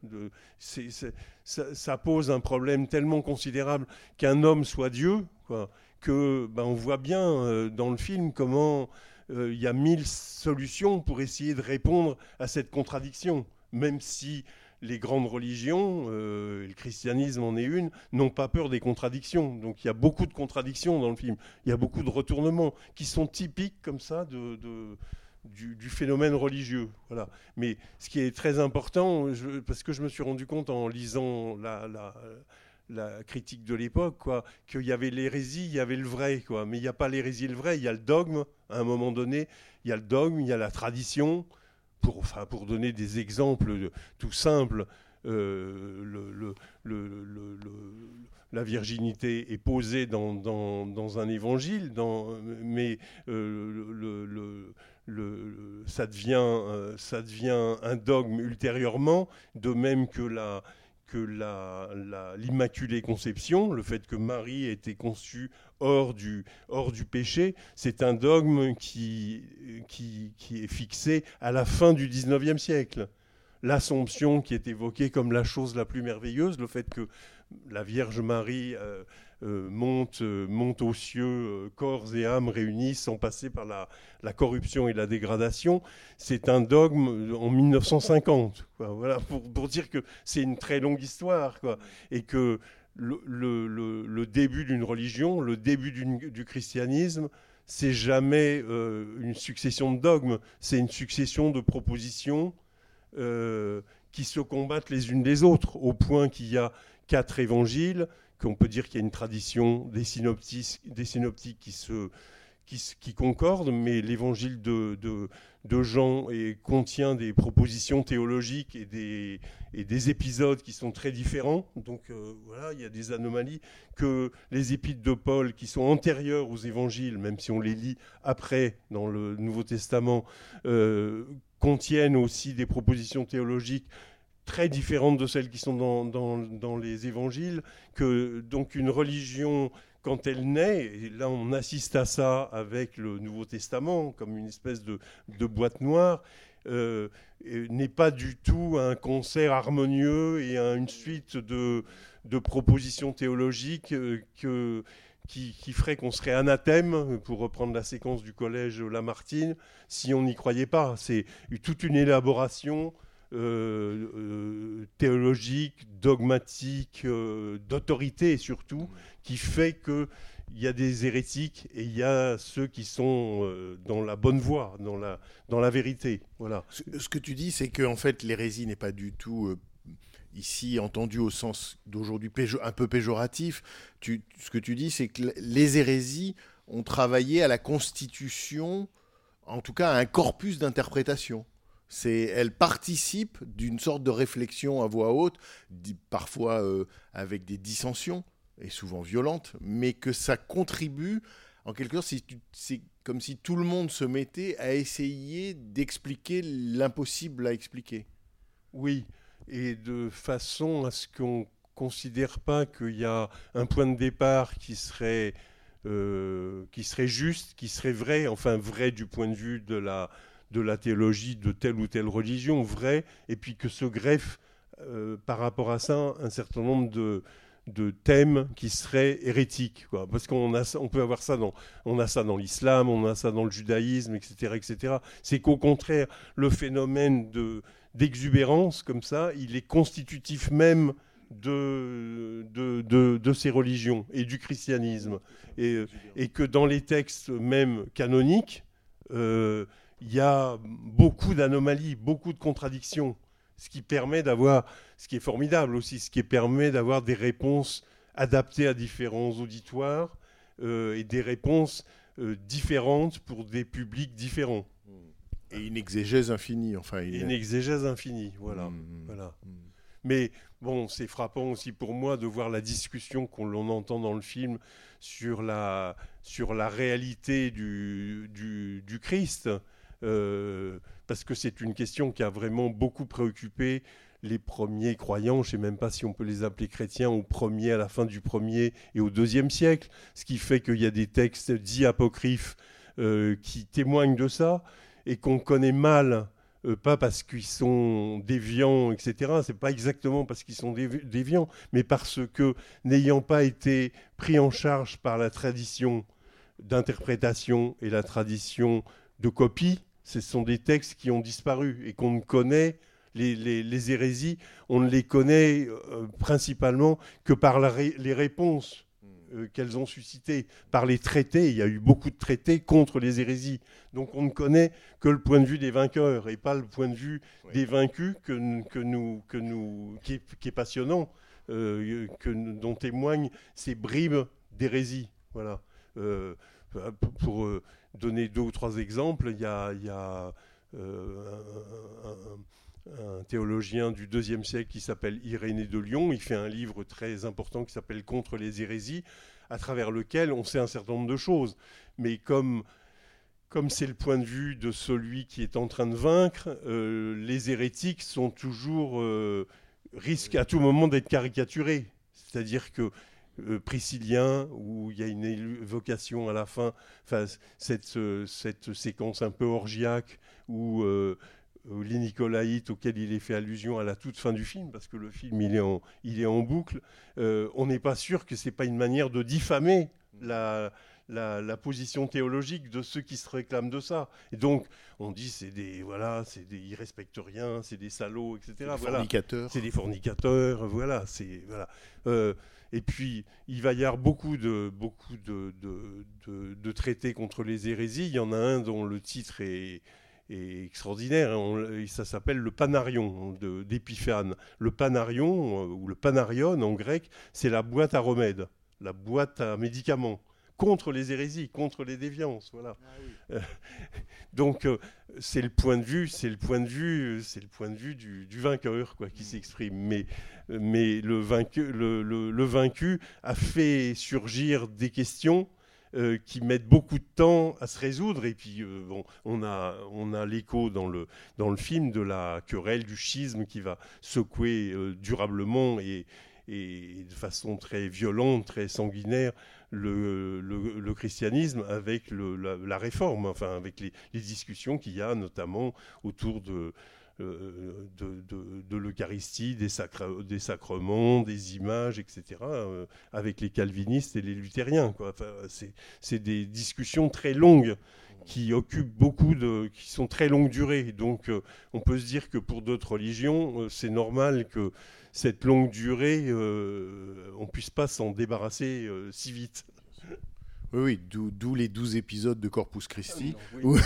Ça pose un problème tellement considérable qu'un homme soit Dieu, quoi, que ben, on voit bien euh, dans le film comment euh, il y a mille solutions pour essayer de répondre à cette contradiction, même si les grandes religions, euh, le christianisme en est une, n'ont pas peur des contradictions. Donc il y a beaucoup de contradictions dans le film. Il y a beaucoup de retournements qui sont typiques comme ça de, du, phénomène religieux. Voilà. Mais ce qui est très important, parce que je me suis rendu compte en lisant la, la- critique de l'époque, quoi, qu'il y avait l'hérésie, il y avait le vrai, quoi. Mais il n'y a pas l'hérésie le vrai, il y a le dogme. À un moment donné, il y a le dogme, il y a la tradition. Pour, enfin, pour donner des exemples tout simples, euh, la virginité est posée dans, un évangile, dans- mais euh, ça, devient, euh, ça devient un dogme ultérieurement, de même que la que la- la- l'Immaculée Conception, le fait que Marie ait été conçue hors du, hors du péché, c'est un dogme qui, qui, est fixé à la fin du XIXe siècle. L'Assomption qui est évoquée comme la chose la plus merveilleuse, le fait que la Vierge Marie euh, euh, monte, euh, monte aux cieux, corps et âme réunis, sans passer par la, la corruption et la dégradation, c'est un dogme en 1950. quoi. Voilà, pour, pour dire que c'est une très longue histoire, quoi, et que le, début d'une religion, le début du christianisme, c'est jamais euh, une succession de dogmes, c'est une succession de propositions euh, qui se combattent les unes les autres, au point qu'il y a quatre évangiles, qu'on peut dire qu'il y a une tradition des synoptiques qui, se, qui, concordent, mais l'évangile de, Jean est- contient des propositions théologiques et des, et des épisodes qui sont très différents. Donc euh, voilà, il y a des anomalies que les épîtres de Paul, qui sont antérieures aux évangiles, même si on les lit après dans le Nouveau Testament, euh, contiennent aussi des propositions théologiques très différentes de celles qui sont dans- dans les évangiles, que donc une religion, quand elle naît, et là on assiste à ça avec le Nouveau Testament, comme une espèce de, boîte noire, euh, n'est pas du tout un concert harmonieux et un- une suite de, propositions théologiques euh, qui, qui ferait qu'on serait anathème, pour reprendre la séquence du collège Lamartine, si on n'y croyait pas. C'est toute une élaboration euh, euh, théologique, dogmatique, euh, d'autorité surtout, qui fait que il y a des hérétiques et il y a ceux qui sont dans la bonne voie, dans la, vérité. Voilà. Ce, que tu dis, c'est que fait, l'hérésie n'est pas du tout ici entendu au sens d'aujourd'hui un peu péjoratif. Ce que tu dis, c'est que les hérésies ont travaillé à la constitution, en tout cas à un corpus d'interprétation. C'est, elles participent d'une sorte de réflexion à voix haute, parfois euh, avec des dissensions et souvent violentes, mais que ça contribue en quelque sorte, c'est comme si tout le monde se mettait à essayer d'expliquer l'impossible à expliquer. Oui, et de façon à ce qu'on considère pas qu'il y a un point de départ qui serait, euh, qui serait juste, qui serait vrai, enfin vrai du point de vue de la, de la théologie de telle ou telle religion, vrai, et puis que se greffe euh, par rapport à ça un certain nombre de, de thèmes qui seraient hérétiques, quoi. parce qu'on a, on peut avoir ça dans, on a ça dans l'islam, on a ça dans le judaïsme, etc., etc. C'est qu'au contraire, le phénomène de, d'exubérance comme ça, il est constitutif même de, de, de- de ces religions et du christianisme. Et, et que dans les textes même canoniques, euh, il y a beaucoup d'anomalies, beaucoup de contradictions, ce qui permet d'avoir, ce qui est formidable aussi, ce qui permet d'avoir des réponses adaptées à différents auditoires euh, et des réponses euh, différentes pour des publics différents. Et une exégèse infinie, enfin. Et une exégèse infinie, voilà. Mm, voilà. mm. Mais bon, c'est frappant aussi pour moi de voir la discussion qu'on l'on entend dans le film sur la, sur la réalité du, du, du Christ, euh, parce que c'est une question qui a vraiment beaucoup préoccupé les premiers croyants, je ne sais même pas si on peut les appeler chrétiens, au premier, à la fin du premier et au deuxième siècle, ce qui fait qu'il y a des textes dits apocryphes euh, qui témoignent de ça et qu'on connaît mal euh, pas parce qu'ils sont déviants, etc. C'est pas exactement parce qu'ils sont dévi- déviants, mais parce que n'ayant pas été pris en charge par la tradition d'interprétation et la tradition de copie, ce sont des textes qui ont disparu et qu'on ne connaît. Les, les- les hérésies, on ne les connaît euh, principalement que par la ré- les réponses euh, qu'elles ont suscitées, par les traités. Il y a eu beaucoup de traités contre les hérésies. Donc on ne connaît que le point de vue des vainqueurs et pas le point de vue Oui. des vaincus que, nous, que nous, qui, est, qui est passionnant, euh, que, dont témoignent ces bribes d'hérésie. Voilà. Pour- donner deux ou trois exemples, il y a, euh, un théologien du deuxième siècle qui s'appelle Irénée de Lyon. Il fait un livre très important qui s'appelle Contre les hérésies, à travers lequel on sait un certain nombre de choses. Mais comme comme c'est le point de vue de celui qui est en train de vaincre, euh, les hérétiques sont toujours euh, risquent à tout moment d'être caricaturés. C'est-à-dire que euh, Priscillien, où il y a une évocation à la fin, enfin, cette, euh, cette séquence un peu orgiaque où euh, les Nicolaïtes auxquels il est fait allusion à la toute fin du film, parce que le film il est en, il est en boucle, on n'est pas sûr que c'est pas une manière de diffamer la, la, la position théologique de ceux qui se réclament de ça. Et donc on dit c'est des voilà, c'est des ils respectent rien, c'est des salauds, etc. Des Voilà. fornicateurs. C'est des fornicateurs, voilà, c'est voilà. Euh, et puis il va y avoir beaucoup de beaucoup de, de, de- de traités contre les hérésies. Il y en a un dont le titre est, est extraordinaire. hein. On- ça s'appelle le Panarion de- d'Épiphane. Le Panarion euh, ou le Panarion en grec, c'est la boîte à remèdes, la boîte à médicaments contre les hérésies, contre les déviances, voilà. Euh, donc euh, c'est le point de vue, c'est le point de vue, c'est le point de vue du, du vainqueur quoi qui s'exprime. Mais mais le vaincu, le, le- le vaincu a fait surgir des questions euh, qui mettent beaucoup de temps à se résoudre. Et puis euh, bon, on a on a l'écho dans le dans le film de la querelle du schisme qui va secouer euh, durablement et et de façon très violente, très sanguinaire, le, christianisme avec la, réforme, enfin avec les, discussions qu'il y a notamment autour de, euh, l'Eucharistie, des, sacrements, des images, etc., euh, avec les calvinistes et les luthériens. Enfin, c'est, des discussions très longues qui occupent beaucoup de, qui sont très longue durée. Donc, euh, on peut se dire que pour d'autres religions, c'est normal que cette longue durée, euh, on puisse pas s'en débarrasser euh, si vite. Oui, oui, d'où les 12 épisodes de Corpus Christi. Oui.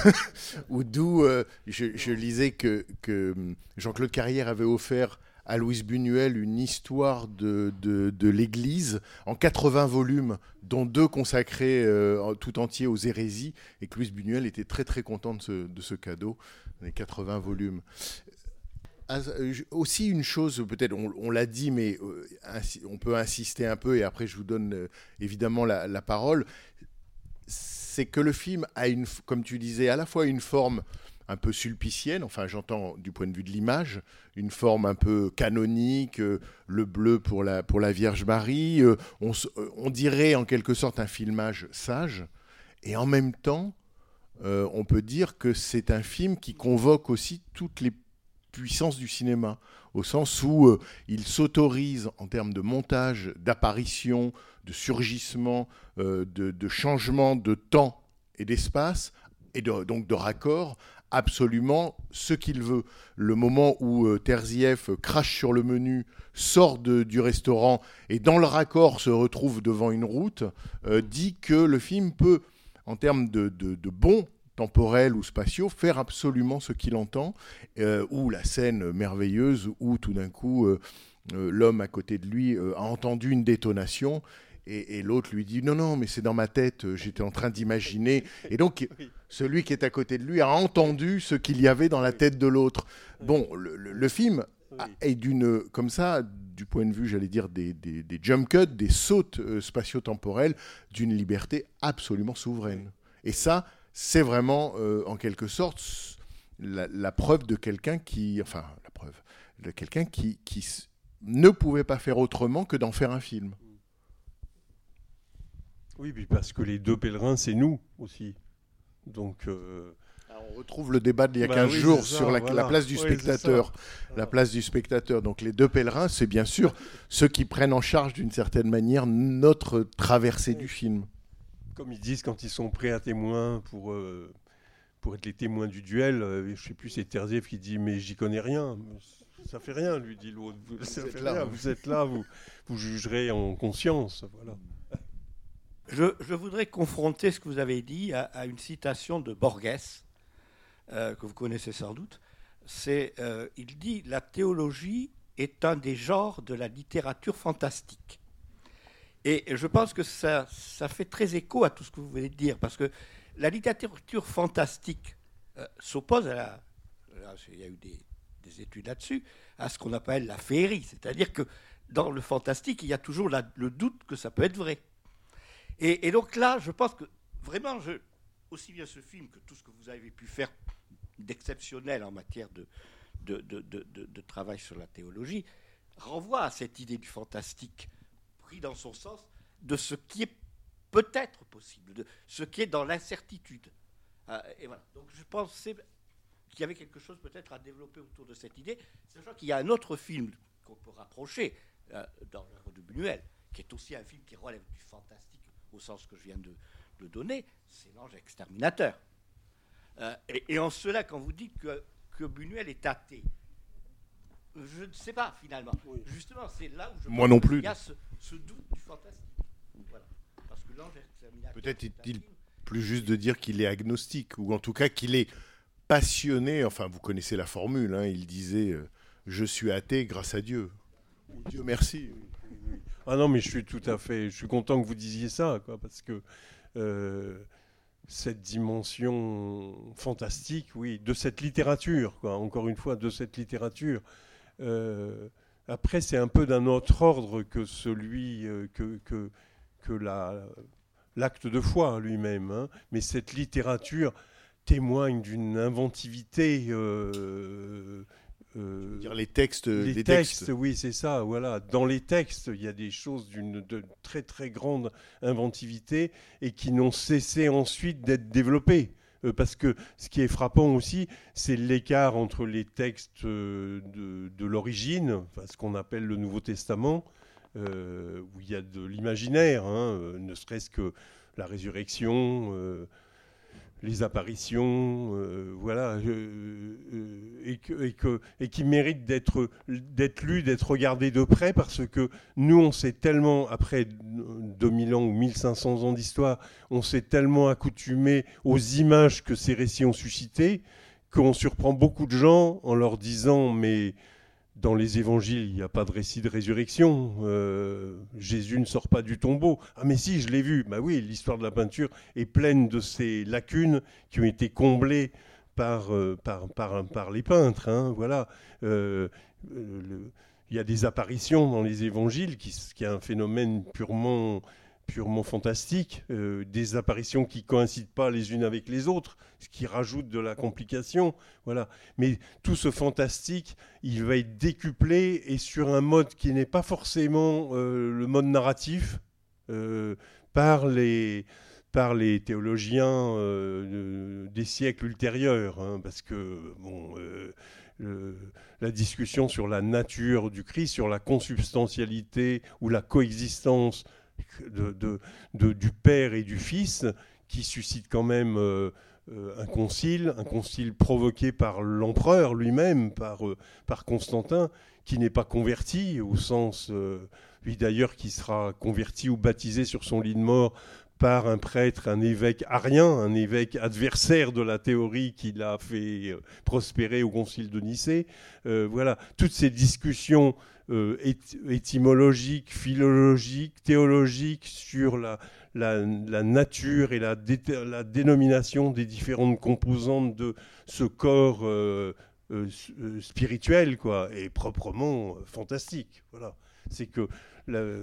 Ou d'où euh, je, je lisais que, que hum, Jean-Claude Carrière avait offert à Louise Buñuel une histoire de, de, de l'Église en 80 volumes, dont deux consacrés euh, tout entiers aux hérésies, et que Louise Buñuel était très très content de ce, de ce cadeau, les 80 volumes. As- euh, Aussi une chose, peut-être on, l'a dit, mais euh, on peut insister un peu, et après je vous donne euh, évidemment la, parole, c'est que le film a, une, comme tu disais, à la fois une forme un peu sulpicienne, enfin j'entends du point de vue de l'image, une forme un peu canonique, le bleu pour la, pour la Vierge Marie, on, dirait en quelque sorte un filmage sage, et en même temps, on peut dire que c'est un film qui convoque aussi toutes les puissances du cinéma, au sens où euh, il s'autorise en termes de montage, d'apparition, de surgissement, euh, de, changement de temps et d'espace, et donc de raccord, absolument ce qu'il veut. Le moment où euh, Terzieff crache sur le menu, sort de- du restaurant et dans le raccord se retrouve devant une route, euh, dit que le film peut, en termes de, de, bons temporels ou spatiaux, faire absolument ce qu'il entend, euh, ou la scène merveilleuse où tout d'un coup euh, euh, l'homme à côté de lui a entendu une détonation. Et, et l'autre lui dit non non mais c'est dans ma tête j'étais en train d'imaginer et donc Oui. celui qui est à côté de lui a entendu ce qu'il y avait dans la tête de l'autre bon le, le- le film a- Oui. est d'une comme ça du point de vue j'allais dire des, des, des jump cuts des sautes euh, spatio-temporelles d'une liberté absolument souveraine et ça c'est vraiment euh, en quelque sorte la, la preuve de quelqu'un qui enfin la preuve de quelqu'un qui, ne pouvait pas faire autrement que d'en faire un film Oui, puis parce que les deux pèlerins, c'est nous aussi. Donc, euh, on retrouve le débat d'il y a Bah 15 oui, jours ça, sur la, voilà. la place du Oui, spectateur. La place du spectateur. Donc les deux pèlerins, c'est bien sûr ceux qui prennent en charge d'une certaine manière notre traversée du film. Comme ils disent quand ils sont prêts à témoin pour, euh, pour être les témoins du duel, euh, je sais plus, c'est Terzieff qui dit Mais j'y connais rien. Ça fait rien, lui dit l'autre. Vous, ça êtes fait là, rien, vous. vous êtes là, vous, vous jugerez en conscience. Voilà. Je, je voudrais confronter ce que vous avez dit à, à une citation de Borges, euh, que vous connaissez sans doute. C'est, euh, il dit La théologie est un des genres de la littérature fantastique. Et je pense que ça, ça fait très écho à tout ce que vous venez de dire, parce que la littérature fantastique euh, s'oppose à Il y a eu des, des études là-dessus, à ce qu'on appelle la féerie. C'est-à-dire que dans le fantastique, il y a toujours le doute que ça peut être vrai. Et, donc là, je pense que vraiment, aussi bien ce film que tout ce que vous avez pu faire d'exceptionnel en matière de travail sur la théologie, renvoie à cette idée du fantastique, dans son sens, de ce qui est peut-être possible, de ce qui est dans l'incertitude. Euh, et voilà. Donc je pensais qu'il y avait quelque chose peut-être à développer autour de cette idée, sachant qu'il y a un autre film qu'on peut rapprocher euh, dans l'œuvre de Buñuel, qui est aussi un film qui relève du fantastique au sens que je viens de, donner, c'est L'ange exterminateur. Euh, et, et en cela, quand vous dites que, que Buñuel est athée, je ne sais pas finalement. Justement, c'est là où je Moi non plus. y a ce, ce doute du fantastique. Voilà. Parce que l'ange. Peut-être est-il plus juste de dire qu'il est agnostique, ou en tout cas qu'il est passionné. Enfin, vous connaissez la formule, hein, il disait euh, Je suis athée grâce à Dieu. Dieu merci. Ah non, mais je suis tout à fait. Je suis content que vous disiez ça, quoi, parce que euh, cette dimension fantastique, oui, de cette littérature, quoi, encore une fois, de cette littérature. Euh, après, c'est un peu d'un autre ordre que celui euh, que, que, que la, l'acte de foi lui-même. hein. Mais cette littérature témoigne d'une inventivité. euh, euh, Dire les textes, les les textes, textes. oui, c'est ça. Voilà, dans les textes, il y a des choses d'une de très très grande inventivité et qui n'ont cessé ensuite d'être développées. Euh, parce que ce qui est frappant aussi, c'est l'écart entre les textes euh, de, l'origine, enfin, ce qu'on appelle le Nouveau Testament, euh, où il y a de l'imaginaire, hein, ne serait-ce que la résurrection, les apparitions, euh, voilà, euh, euh, et, qui méritent d'être d'être lus, d'être regardés de près, parce que nous, on s'est tellement, après 2000 ans ou 1500 ans d'histoire, on s'est tellement accoutumé aux images que ces récits ont suscitées, qu'on surprend beaucoup de gens en leur disant, mais dans les évangiles, il n'y a pas de récit de résurrection. Euh, Jésus ne sort pas du tombeau. Ah mais si, je l'ai vu. Bah oui, l'histoire de la peinture est pleine de ces lacunes qui ont été comblées par, euh, par, par, par les peintres. hein, voilà. Euh, il y a des apparitions dans les évangiles qui, qui est un phénomène purement purement fantastique, euh, des apparitions qui coïncident pas les unes avec les autres, ce qui rajoute de la complication. Voilà. Mais tout ce fantastique, il va être décuplé et sur un mode qui n'est pas forcément euh, le mode narratif euh, par les par les théologiens euh, de- des siècles ultérieurs, hein, parce que bon, la discussion sur la nature du Christ, sur la consubstantialité ou la coexistence de, du Père et du Fils, qui suscite quand même euh, euh, un concile, un concile provoqué par l'empereur lui-même, par, euh, par Constantin, qui n'est pas converti au sens, lui d'ailleurs, qui sera converti ou baptisé sur son lit de mort par un prêtre, un évêque arien, un évêque adversaire de la théorie qu'il a fait prospérer au concile de Nicée. Voilà, toutes ces discussions euh, éty- étymologiques, philologiques, théologiques sur la, nature et la, dé- la dénomination des différentes composantes de ce corps euh, euh, euh, spirituel, quoi, est proprement fantastique. Voilà, c'est que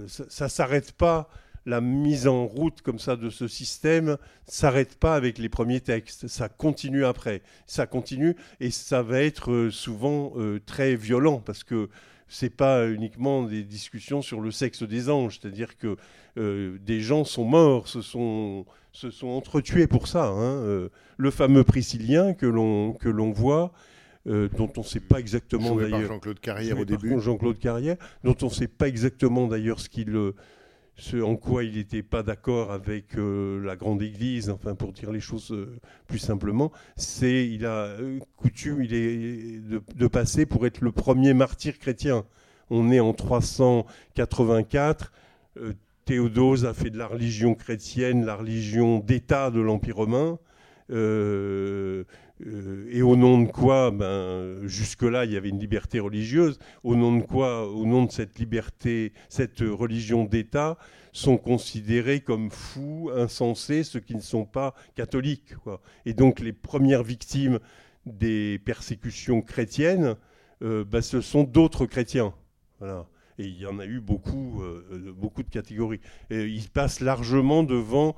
ça, ça s'arrête pas la mise en route comme ça de ce système s'arrête pas avec les premiers textes, ça continue après, ça continue et ça va être souvent très violent parce que c'est pas uniquement des discussions sur le sexe des anges, c'est-à-dire que euh, des gens sont morts, se sont se sont entretués pour ça. hein. Euh, le fameux Priscillien que l'on que l'on voit. euh, dont on ne sait pas exactement d'ailleurs Jean-Claude Carrière au début. Jean-Claude Carrière, dont on ne sait pas exactement d'ailleurs ce qu'il, ce en quoi il n'était pas d'accord avec euh, la grande Église. Enfin, pour dire les choses euh, plus simplement, c'est il a euh, coutume, il est de, passer pour être le premier martyr chrétien. On est en 384. euh, Théodose a fait de la religion chrétienne la religion d'État de l'Empire romain. Euh, et au nom de quoi, ben, jusque-là, il y avait une liberté religieuse. Au nom de quoi, au nom de cette liberté, cette religion d'État, sont considérés comme fous, insensés, ceux qui ne sont pas catholiques. Et donc, les premières victimes des persécutions chrétiennes, euh, ben, ce sont d'autres chrétiens. Et il y en a eu beaucoup, euh, beaucoup de catégories. Ils passent largement devant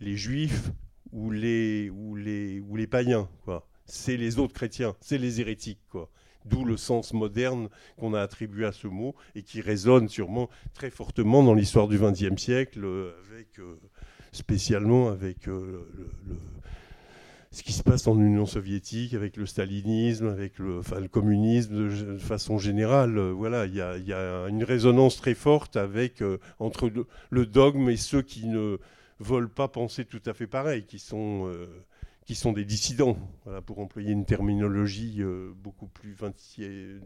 les juifs ou les, ou les, ou les païens. quoi. C'est les autres chrétiens, c'est les hérétiques. quoi. D'où le sens moderne qu'on a attribué à ce mot et qui résonne sûrement très fortement dans l'histoire du XXe siècle, avec, euh, spécialement avec euh, ce qui se passe en Union soviétique, avec le stalinisme, avec le, enfin, le communisme de, façon générale. Euh, voilà, il y y a une résonance très forte avec, entre le dogme et ceux qui ne veulent pas penser tout à fait pareil, qui sont, euh, qui sont des dissidents, pour employer une terminologie euh, beaucoup plus 20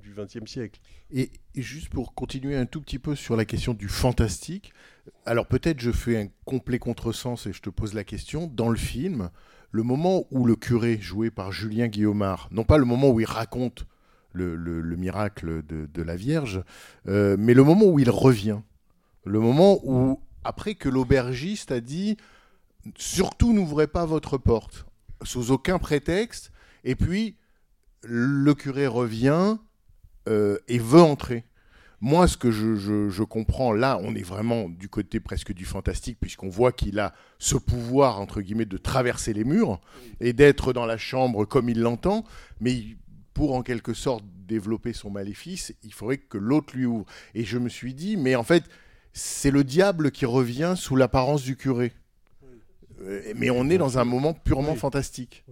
du XXe siècle. Et juste pour continuer un tout petit peu sur la question du fantastique, alors peut-être je fais un complet contresens et je te pose la question. Dans le film, le moment où le curé, joué par Julien Guillaumard, non pas le moment où il raconte le, le- le miracle de, de la Vierge, euh, mais le moment où il revient, le moment où, après que l'aubergiste a dit, surtout n'ouvrez pas votre porte, sous aucun prétexte, et puis le curé revient euh, et veut entrer. Moi, ce que je, je- comprends là, on est vraiment du côté presque du fantastique, puisqu'on voit qu'il a ce pouvoir, entre guillemets, de traverser les murs et d'être dans la chambre comme il l'entend, mais pour en quelque sorte développer son maléfice, il faudrait que l'autre lui ouvre. Et je me suis dit, mais en fait, c'est le diable qui revient sous l'apparence du curé. Euh, Mais on est dans un moment purement Oui. fantastique.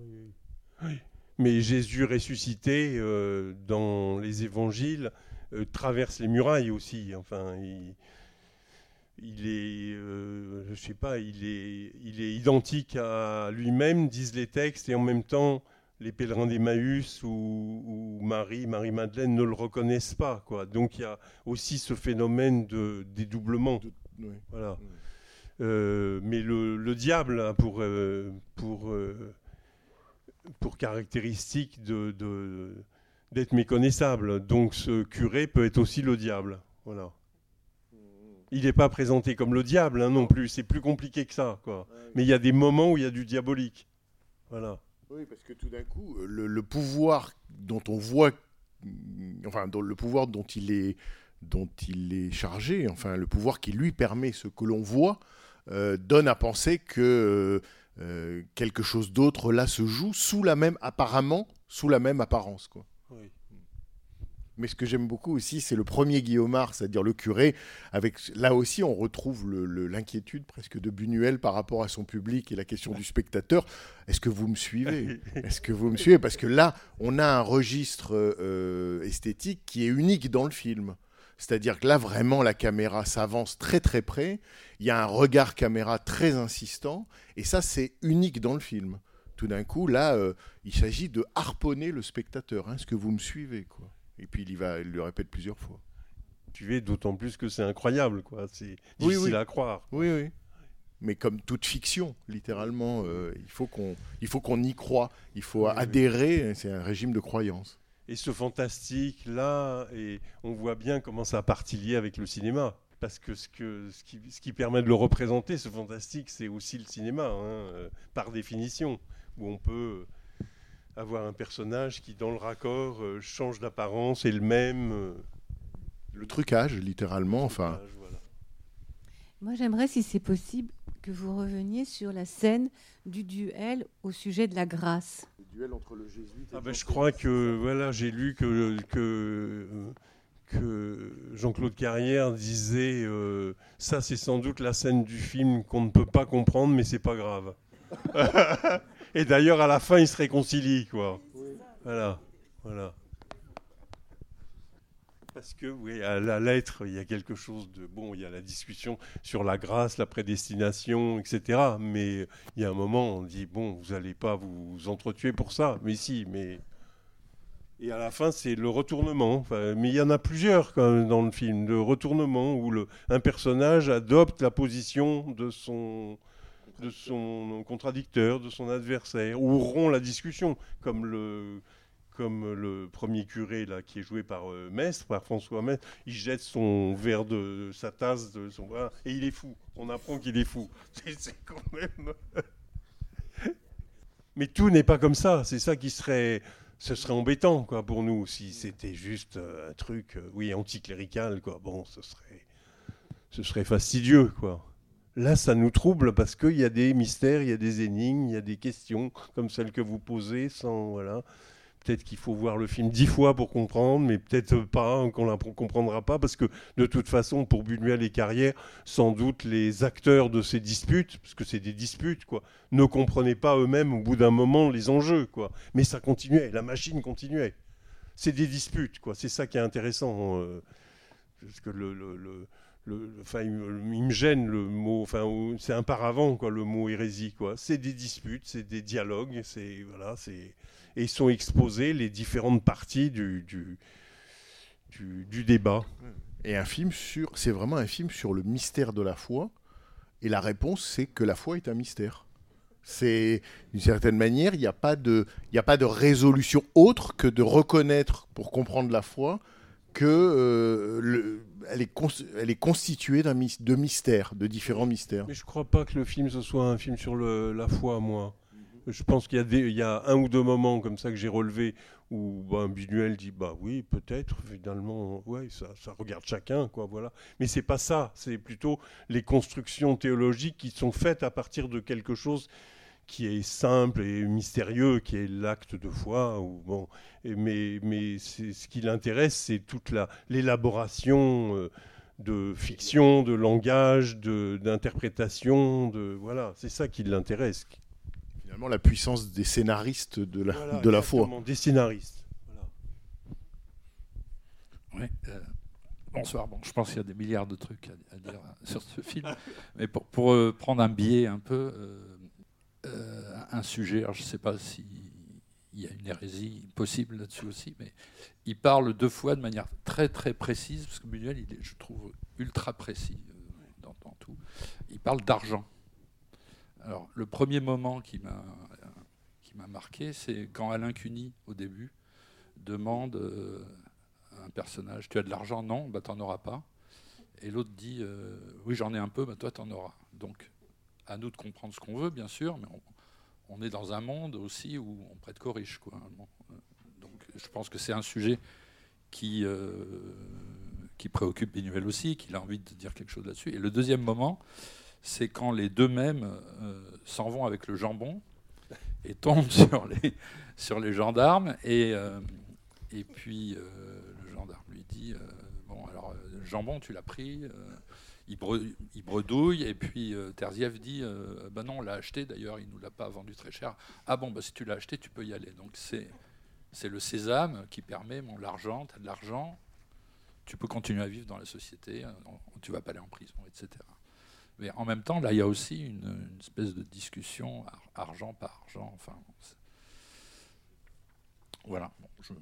Mais Jésus ressuscité euh, dans les évangiles euh, traverse les murailles aussi. Enfin, il, il est, euh, je sais pas, il est, il est identique à lui-même, disent les textes, et en même temps, les pèlerins d'Emmaüs ou, ou Marie, Marie-Madeleine ne le reconnaissent pas. Quoi. Donc il y a aussi ce phénomène de dédoublement. Oui. Voilà. Euh, mais le, le diable a pour, euh, pour, euh, pour caractéristique de, de- d'être méconnaissable. Donc ce curé peut être aussi le diable. Voilà. Il n'est pas présenté comme le diable hein, non plus. C'est plus compliqué que ça. Quoi. Mais il y a des moments où il y a du diabolique. Voilà. Oui, parce que tout d'un coup, euh, le, pouvoir dont on voit, mm, enfin, le pouvoir dont il est, dont il est chargé, enfin, le pouvoir qui lui permet ce que l'on voit, euh, donne à penser que euh, quelque chose d'autre là se joue sous la même, apparemment, sous la même apparence, quoi. Mais ce que j'aime beaucoup aussi, c'est le premier Guillaumard, c'est-à-dire le curé. Avec là aussi, on retrouve le- le- l'inquiétude presque de Buñuel par rapport à son public et la question du spectateur. Est-ce que vous me suivez? Est-ce que vous me suivez? Parce que là, on a un registre euh, esthétique qui est unique dans le film. C'est-à-dire que là, vraiment, la caméra s'avance très très près. Il y a un regard caméra très insistant. Et ça, c'est unique dans le film. Tout d'un coup, là, euh, il s'agit de harponner le spectateur. Est-ce que vous me suivez quoi? Et puis il, y va, il le répète plusieurs fois. Tu es d'autant plus que c'est incroyable, quoi. C'est difficile oui. à croire. Oui, oui. Mais comme toute fiction, littéralement, euh, il faut qu'on il faut qu'on y croit. Il faut Oui, adhérer. C'est un régime de croyance. Et ce fantastique là, et on voit bien comment ça a partie liée avec le cinéma. Parce que ce, que, ce, qui, ce qui permet de le représenter, ce fantastique, c'est aussi le cinéma, hein, euh, par définition, où on peut avoir un personnage qui, dans le raccord, euh, change d'apparence, est le même. euh, Le trucage, littéralement. Enfin, voilà. Moi, j'aimerais, si c'est possible, que vous reveniez sur la scène du duel au sujet de la grâce. Le duel entre le jésuite Ah ben, je crois que voilà, j'ai lu que, que, que Jean-Claude Carrière disait euh, ça c'est sans doute la scène du film qu'on ne peut pas comprendre mais c'est pas grave. Et d'ailleurs à la fin ils se réconcilient quoi. Voilà, voilà. Parce que oui, à la lettre, il y a quelque chose de bon. Il y a la discussion sur la grâce, la prédestination, etc. Mais il y a un moment, on dit bon, vous n'allez pas vous entretuer pour ça. Mais si, mais et à la fin, c'est le retournement. Enfin, mais il y en a plusieurs quand même dans le film, le retournement où le, un personnage adopte la position de son de son contradicteur, de son adversaire, ou rompt la discussion, comme le comme le premier curé là qui est joué par euh, Mestre, par François Mestre, il jette son verre de sa tasse de son voilà, et il est fou. On apprend qu'il est fou. Mais tout n'est pas comme ça. C'est ça qui serait, ce serait embêtant quoi pour nous si c'était juste euh, un truc, euh, oui, anticlérical quoi. Bon, ce serait, ce serait fastidieux quoi. Là, ça nous trouble parce qu'il y a des mystères, il y a des énigmes, il y a des questions comme celles que vous posez sans voilà. Peut-être qu'il faut voir le film dix fois pour comprendre, mais peut-être pas, qu'on ne comprendra pas, parce que de toute façon, pour Buñuel et Carrière, sans doute les acteurs de ces disputes, parce que c'est des disputes, quoi, ne comprenaient pas eux-mêmes au bout d'un moment les enjeux, quoi. Mais ça continuait, la machine continuait. C'est des disputes, quoi. C'est ça qui est intéressant, euh, parce que le- enfin, il, me- gêne le mot, enfin, c'est un paravent, quoi, le mot hérésie, quoi. C'est des disputes, c'est des dialogues, c'est voilà, c'est et sont exposés les différentes parties du, du, du, débat. Et un film sur, c'est vraiment un film sur le mystère de la foi. Et la réponse, c'est que la foi est un mystère. C'est d'une certaine manière, il n'y a pas de, a pas de résolution autre que de reconnaître, pour comprendre la foi, que euh, le- elle, est constituée de mystères, de différents mystères. Mais je crois pas que le film ce soit un film sur la foi, moi. Je pense qu'il y, y a un ou deux moments comme ça que j'ai relevé où ben, Buñuel dit bah oui peut-être finalement ouais ça, ça regarde chacun quoi voilà mais c'est pas ça c'est plutôt les constructions théologiques qui sont faites à partir de quelque chose qui est simple et mystérieux qui est l'acte de foi ou bon et- mais ce qui l'intéresse c'est toute la l'élaboration euh, de fiction de langage d'interprétation de voilà c'est ça qui l'intéresse Finalement, la puissance des scénaristes de la, Voilà, de la foi. des scénaristes Voilà. Euh, bonsoir. Bon, je pense qu'il y a des milliards de trucs à, à dire sur ce film. Mais pour, pour, euh, prendre un biais un peu, euh, euh, un sujet, je ne sais pas s'il y a une hérésie possible là-dessus aussi, mais il parle deux fois de manière très très précise, parce que Buñuel, il je trouve, ultra précis euh, dans, tout. Il parle d'argent. Alors, le premier moment qui m'a marqué, c'est quand Alain Cuny, au début, demande euh, à un personnage Tu as de l'argent? Non, bah, tu n'en auras pas. Et l'autre dit Oui, j'en ai un peu, bah, toi, tu en auras. Donc, à nous de comprendre ce qu'on veut, bien sûr, mais on, est dans un monde aussi où on prête qu'aux riches. Quoi. Euh, donc, je pense que c'est un sujet qui, euh, préoccupe Benuel aussi, qu'il a envie de dire quelque chose là-dessus. Et le deuxième moment, c'est quand les deux mêmes euh, s'en vont avec le jambon et tombent sur les, gendarmes. Et, et puis le gendarme lui dit Bon, alors, jambon, tu l'as pris. Il, bre- il bredouille. Et puis euh, Terzieff dit euh, Ben non, on l'a acheté. D'ailleurs, il ne nous l'a pas vendu très cher. Ah bon, bah, si tu l'as acheté, tu peux y aller. Donc c'est. C'est le sésame qui permet, l'argent, tu as de l'argent, tu peux continuer à vivre dans la société, euh, tu vas pas aller en prison, etc. Mais en même temps, là, il y a aussi une, une espèce de discussion ar- argent par argent. Enfin, voilà. Je-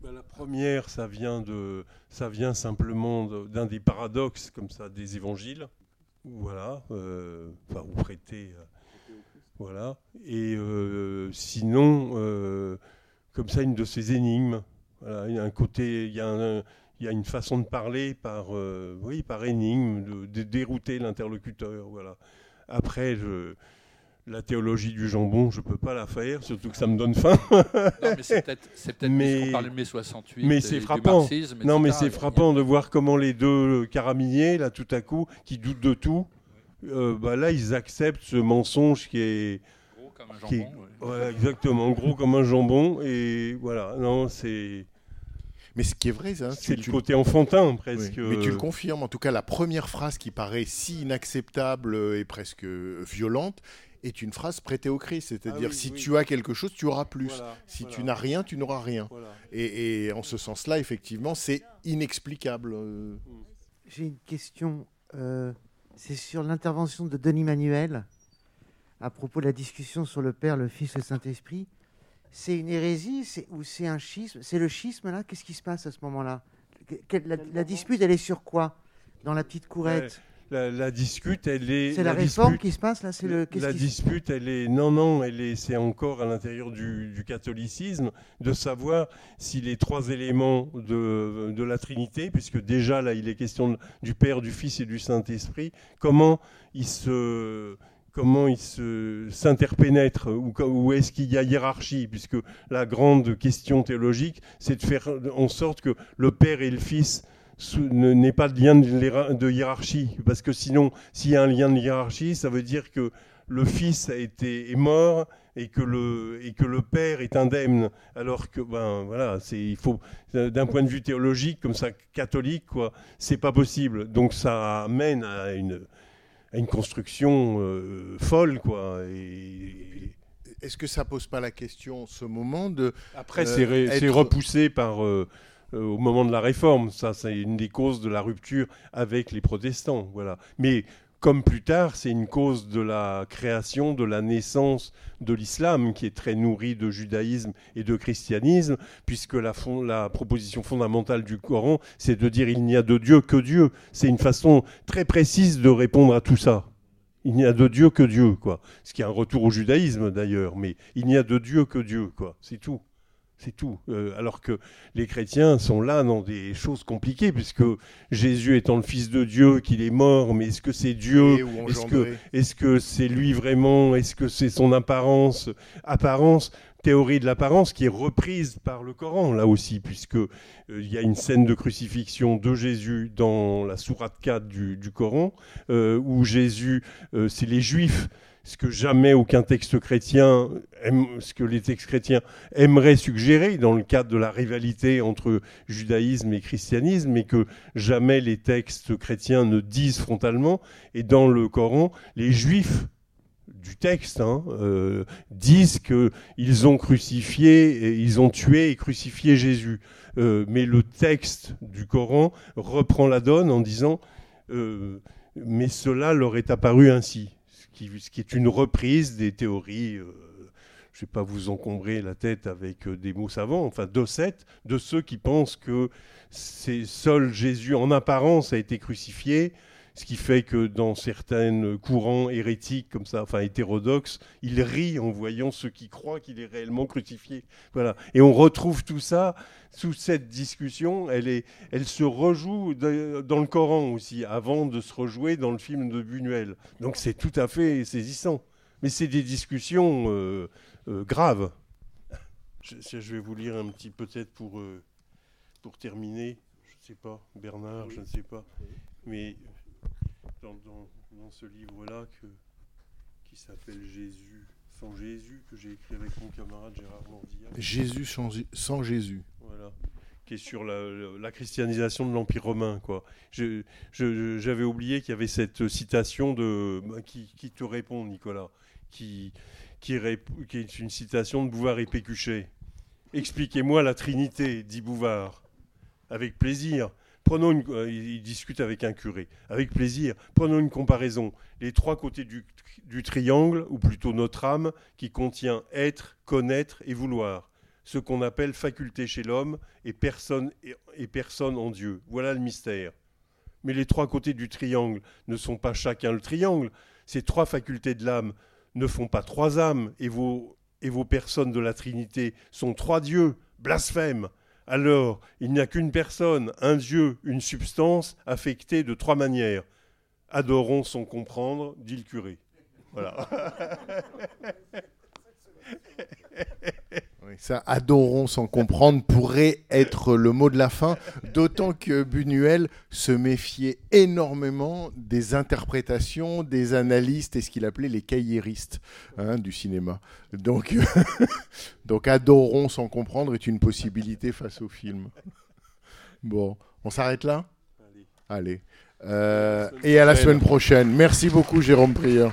Ben, la première, ça vient, de, ça vient simplement d'un des paradoxes comme ça des évangiles, voilà, euh, enfin, ou prêtés, euh, voilà. Et euh, sinon, euh, comme ça, une de ces énigmes. Voilà, il y a un côté, il y a, une façon de parler par, oui, par énigme, de, de dérouter l'interlocuteur, voilà. Après, je, la théologie du jambon, je peux pas la faire, surtout que ça me donne faim. Non, mais c'est peut-être c'est peut-être Mais- puisqu'on parlait de mai 68. Mais et c'est du frappant. marxisme, Non, mais c'est frappant de voir comment les deux caraminiers, là, tout à coup, qui doutent de tout, euh, bah, là, ils acceptent ce mensonge qui est. Gros comme un qui est- jambon, ouais. Exactement, gros comme un jambon. Et voilà, non, c'est. Mais ce qui est vrai, hein, C'est tu- le tu- côté enfantin, Oui, presque. Mais tu le confirmes, en tout cas, la première phrase qui paraît si inacceptable et presque violente est une phrase prêtée au Christ. C'est-à-dire, Ah oui, si oui. tu as quelque chose, tu auras plus. Voilà, si voilà. tu n'as rien, tu n'auras rien. Voilà. Et, et en ce sens-là, effectivement, c'est inexplicable. euh. J'ai une question. euh, c'est sur l'intervention de Denis Manuel à propos de la discussion sur le Père, le Fils et le Saint-Esprit. C'est une hérésie c'est- ou c'est un schisme? C'est le schisme là? Qu'est-ce qui se passe à ce moment-là? La, la dispute, elle est sur quoi? Dans la petite courette? La, la dispute, elle est. C'est la réforme dispute- qui se passe là C'est le. La dispute, elle est non, non, elle est, c'est encore à l'intérieur du, du catholicisme de savoir si les trois éléments de, de la Trinité, puisque déjà là, il est question du Père, du Fils et du Saint Esprit, comment ils se comment ils s'interpénètrent ou, ou est-ce qu'il y a hiérarchie puisque la grande question théologique c'est de faire en sorte que le Père et le Fils n'aient pas de lien de, hiéra- de hiérarchie parce que sinon s'il y a un lien de hiérarchie ça veut dire que le Fils a été est mort et que le et que le Père est indemne alors que ben voilà c'est il faut d'un point de vue théologique comme ça catholique quoi c'est pas possible donc ça amène à une à une construction euh, folle, quoi. Et... Est-ce que ça pose pas la question, ce moment de Après, euh, c'est être- repoussé par euh, au moment de la réforme. Ça, c'est une des causes de la rupture avec les protestants, voilà. Mais comme plus tard, c'est une cause de la création, de la naissance de l'islam, qui est très nourri de judaïsme et de christianisme, puisque la, la proposition fondamentale du Coran, c'est de dire il n'y a de Dieu que Dieu. C'est une façon très précise de répondre à tout ça. Il n'y a de Dieu que Dieu, quoi. Ce qui est un retour au judaïsme d'ailleurs, mais il n'y a de Dieu que Dieu, quoi. C'est tout. C'est tout. Euh, alors que les chrétiens sont là dans des choses compliquées, puisque Jésus étant le Fils de Dieu, qu'il est mort, mais est-ce que c'est Dieu Est-ce que c'est lui vraiment Est-ce que c'est son apparence Apparence, théorie de l'apparence qui est reprise par le Coran, là aussi, puisque euh, il y a une scène de crucifixion de Jésus dans la sourate 4 du, du Coran, euh, où Jésus, euh, c'est les Juifs ce que jamais aucun texte chrétien, ce que les textes chrétiens aimeraient suggérer dans le cadre de la rivalité entre judaïsme et christianisme, mais que jamais les textes chrétiens ne disent frontalement. Et dans le Coran, les juifs du texte hein, euh, disent qu'ils ont crucifié, et ils ont tué et crucifié Jésus. Euh, mais le texte du Coran reprend la donne en disant euh, mais cela leur est apparu ainsi qui, qui est une reprise des théories. euh, je ne vais pas vous encombrer la tête avec euh, des mots savants, enfin d'Ossète, de ceux qui pensent que c'est seul Jésus en apparence a été crucifié, ce qui fait que dans certains courants hérétiques comme ça, enfin hétérodoxes, il rit en voyant ceux qui croient qu'il est réellement crucifié. Voilà. Et on retrouve tout ça sous cette discussion. Elle, est, elle se rejoue dans le Coran aussi, avant de se rejouer dans le film de Buñuel. Donc c'est tout à fait saisissant. Mais c'est des discussions euh, euh, graves. Je, je vais vous lire un petit peut-être pour, euh, pour terminer. Je ne sais pas, Bernard, je ne sais pas. Mais dans, dans- dans ce livre-là que, qui s'appelle Jésus sans Jésus, que j'ai écrit avec mon camarade Gérard Mordillac. Jésus sans, sans Jésus. Voilà. Qui est sur la, christianisation de l'Empire romain. Quoi. Je- je- J'avais oublié qu'il y avait cette citation de, bah, qui, qui te répond, Nicolas, qui, qui, rép- qui est une citation de Bouvard et Pécuchet. Expliquez-moi la Trinité, dit Bouvard. Avec plaisir. Prenons une, euh, il discute avec un curé, avec plaisir. Prenons une comparaison. Les trois côtés du, triangle, ou plutôt notre âme, qui contient être, connaître et vouloir. Ce qu'on appelle faculté chez l'homme et personne, et, personne en Dieu. Voilà le mystère. Mais les trois côtés du triangle ne sont pas chacun le triangle. Ces trois facultés de l'âme ne font pas trois âmes, et vos personnes de la Trinité sont trois dieux. Blasphème. Alors, il n'y a qu'une personne, un Dieu, une substance, affectée de trois manières. Adorons sans comprendre, dit le curé. Voilà. Oui, ça, adorons sans comprendre, pourrait être le mot de la fin, d'autant que Buñuel se méfiait énormément des interprétations des analystes et ce qu'il appelait les cahiéristes hein, du cinéma. Donc, donc, adorons sans comprendre est une possibilité face au film. Bon, on s'arrête là? Allez. Euh, et à la semaine prochaine. Merci beaucoup, Jérôme Prieur.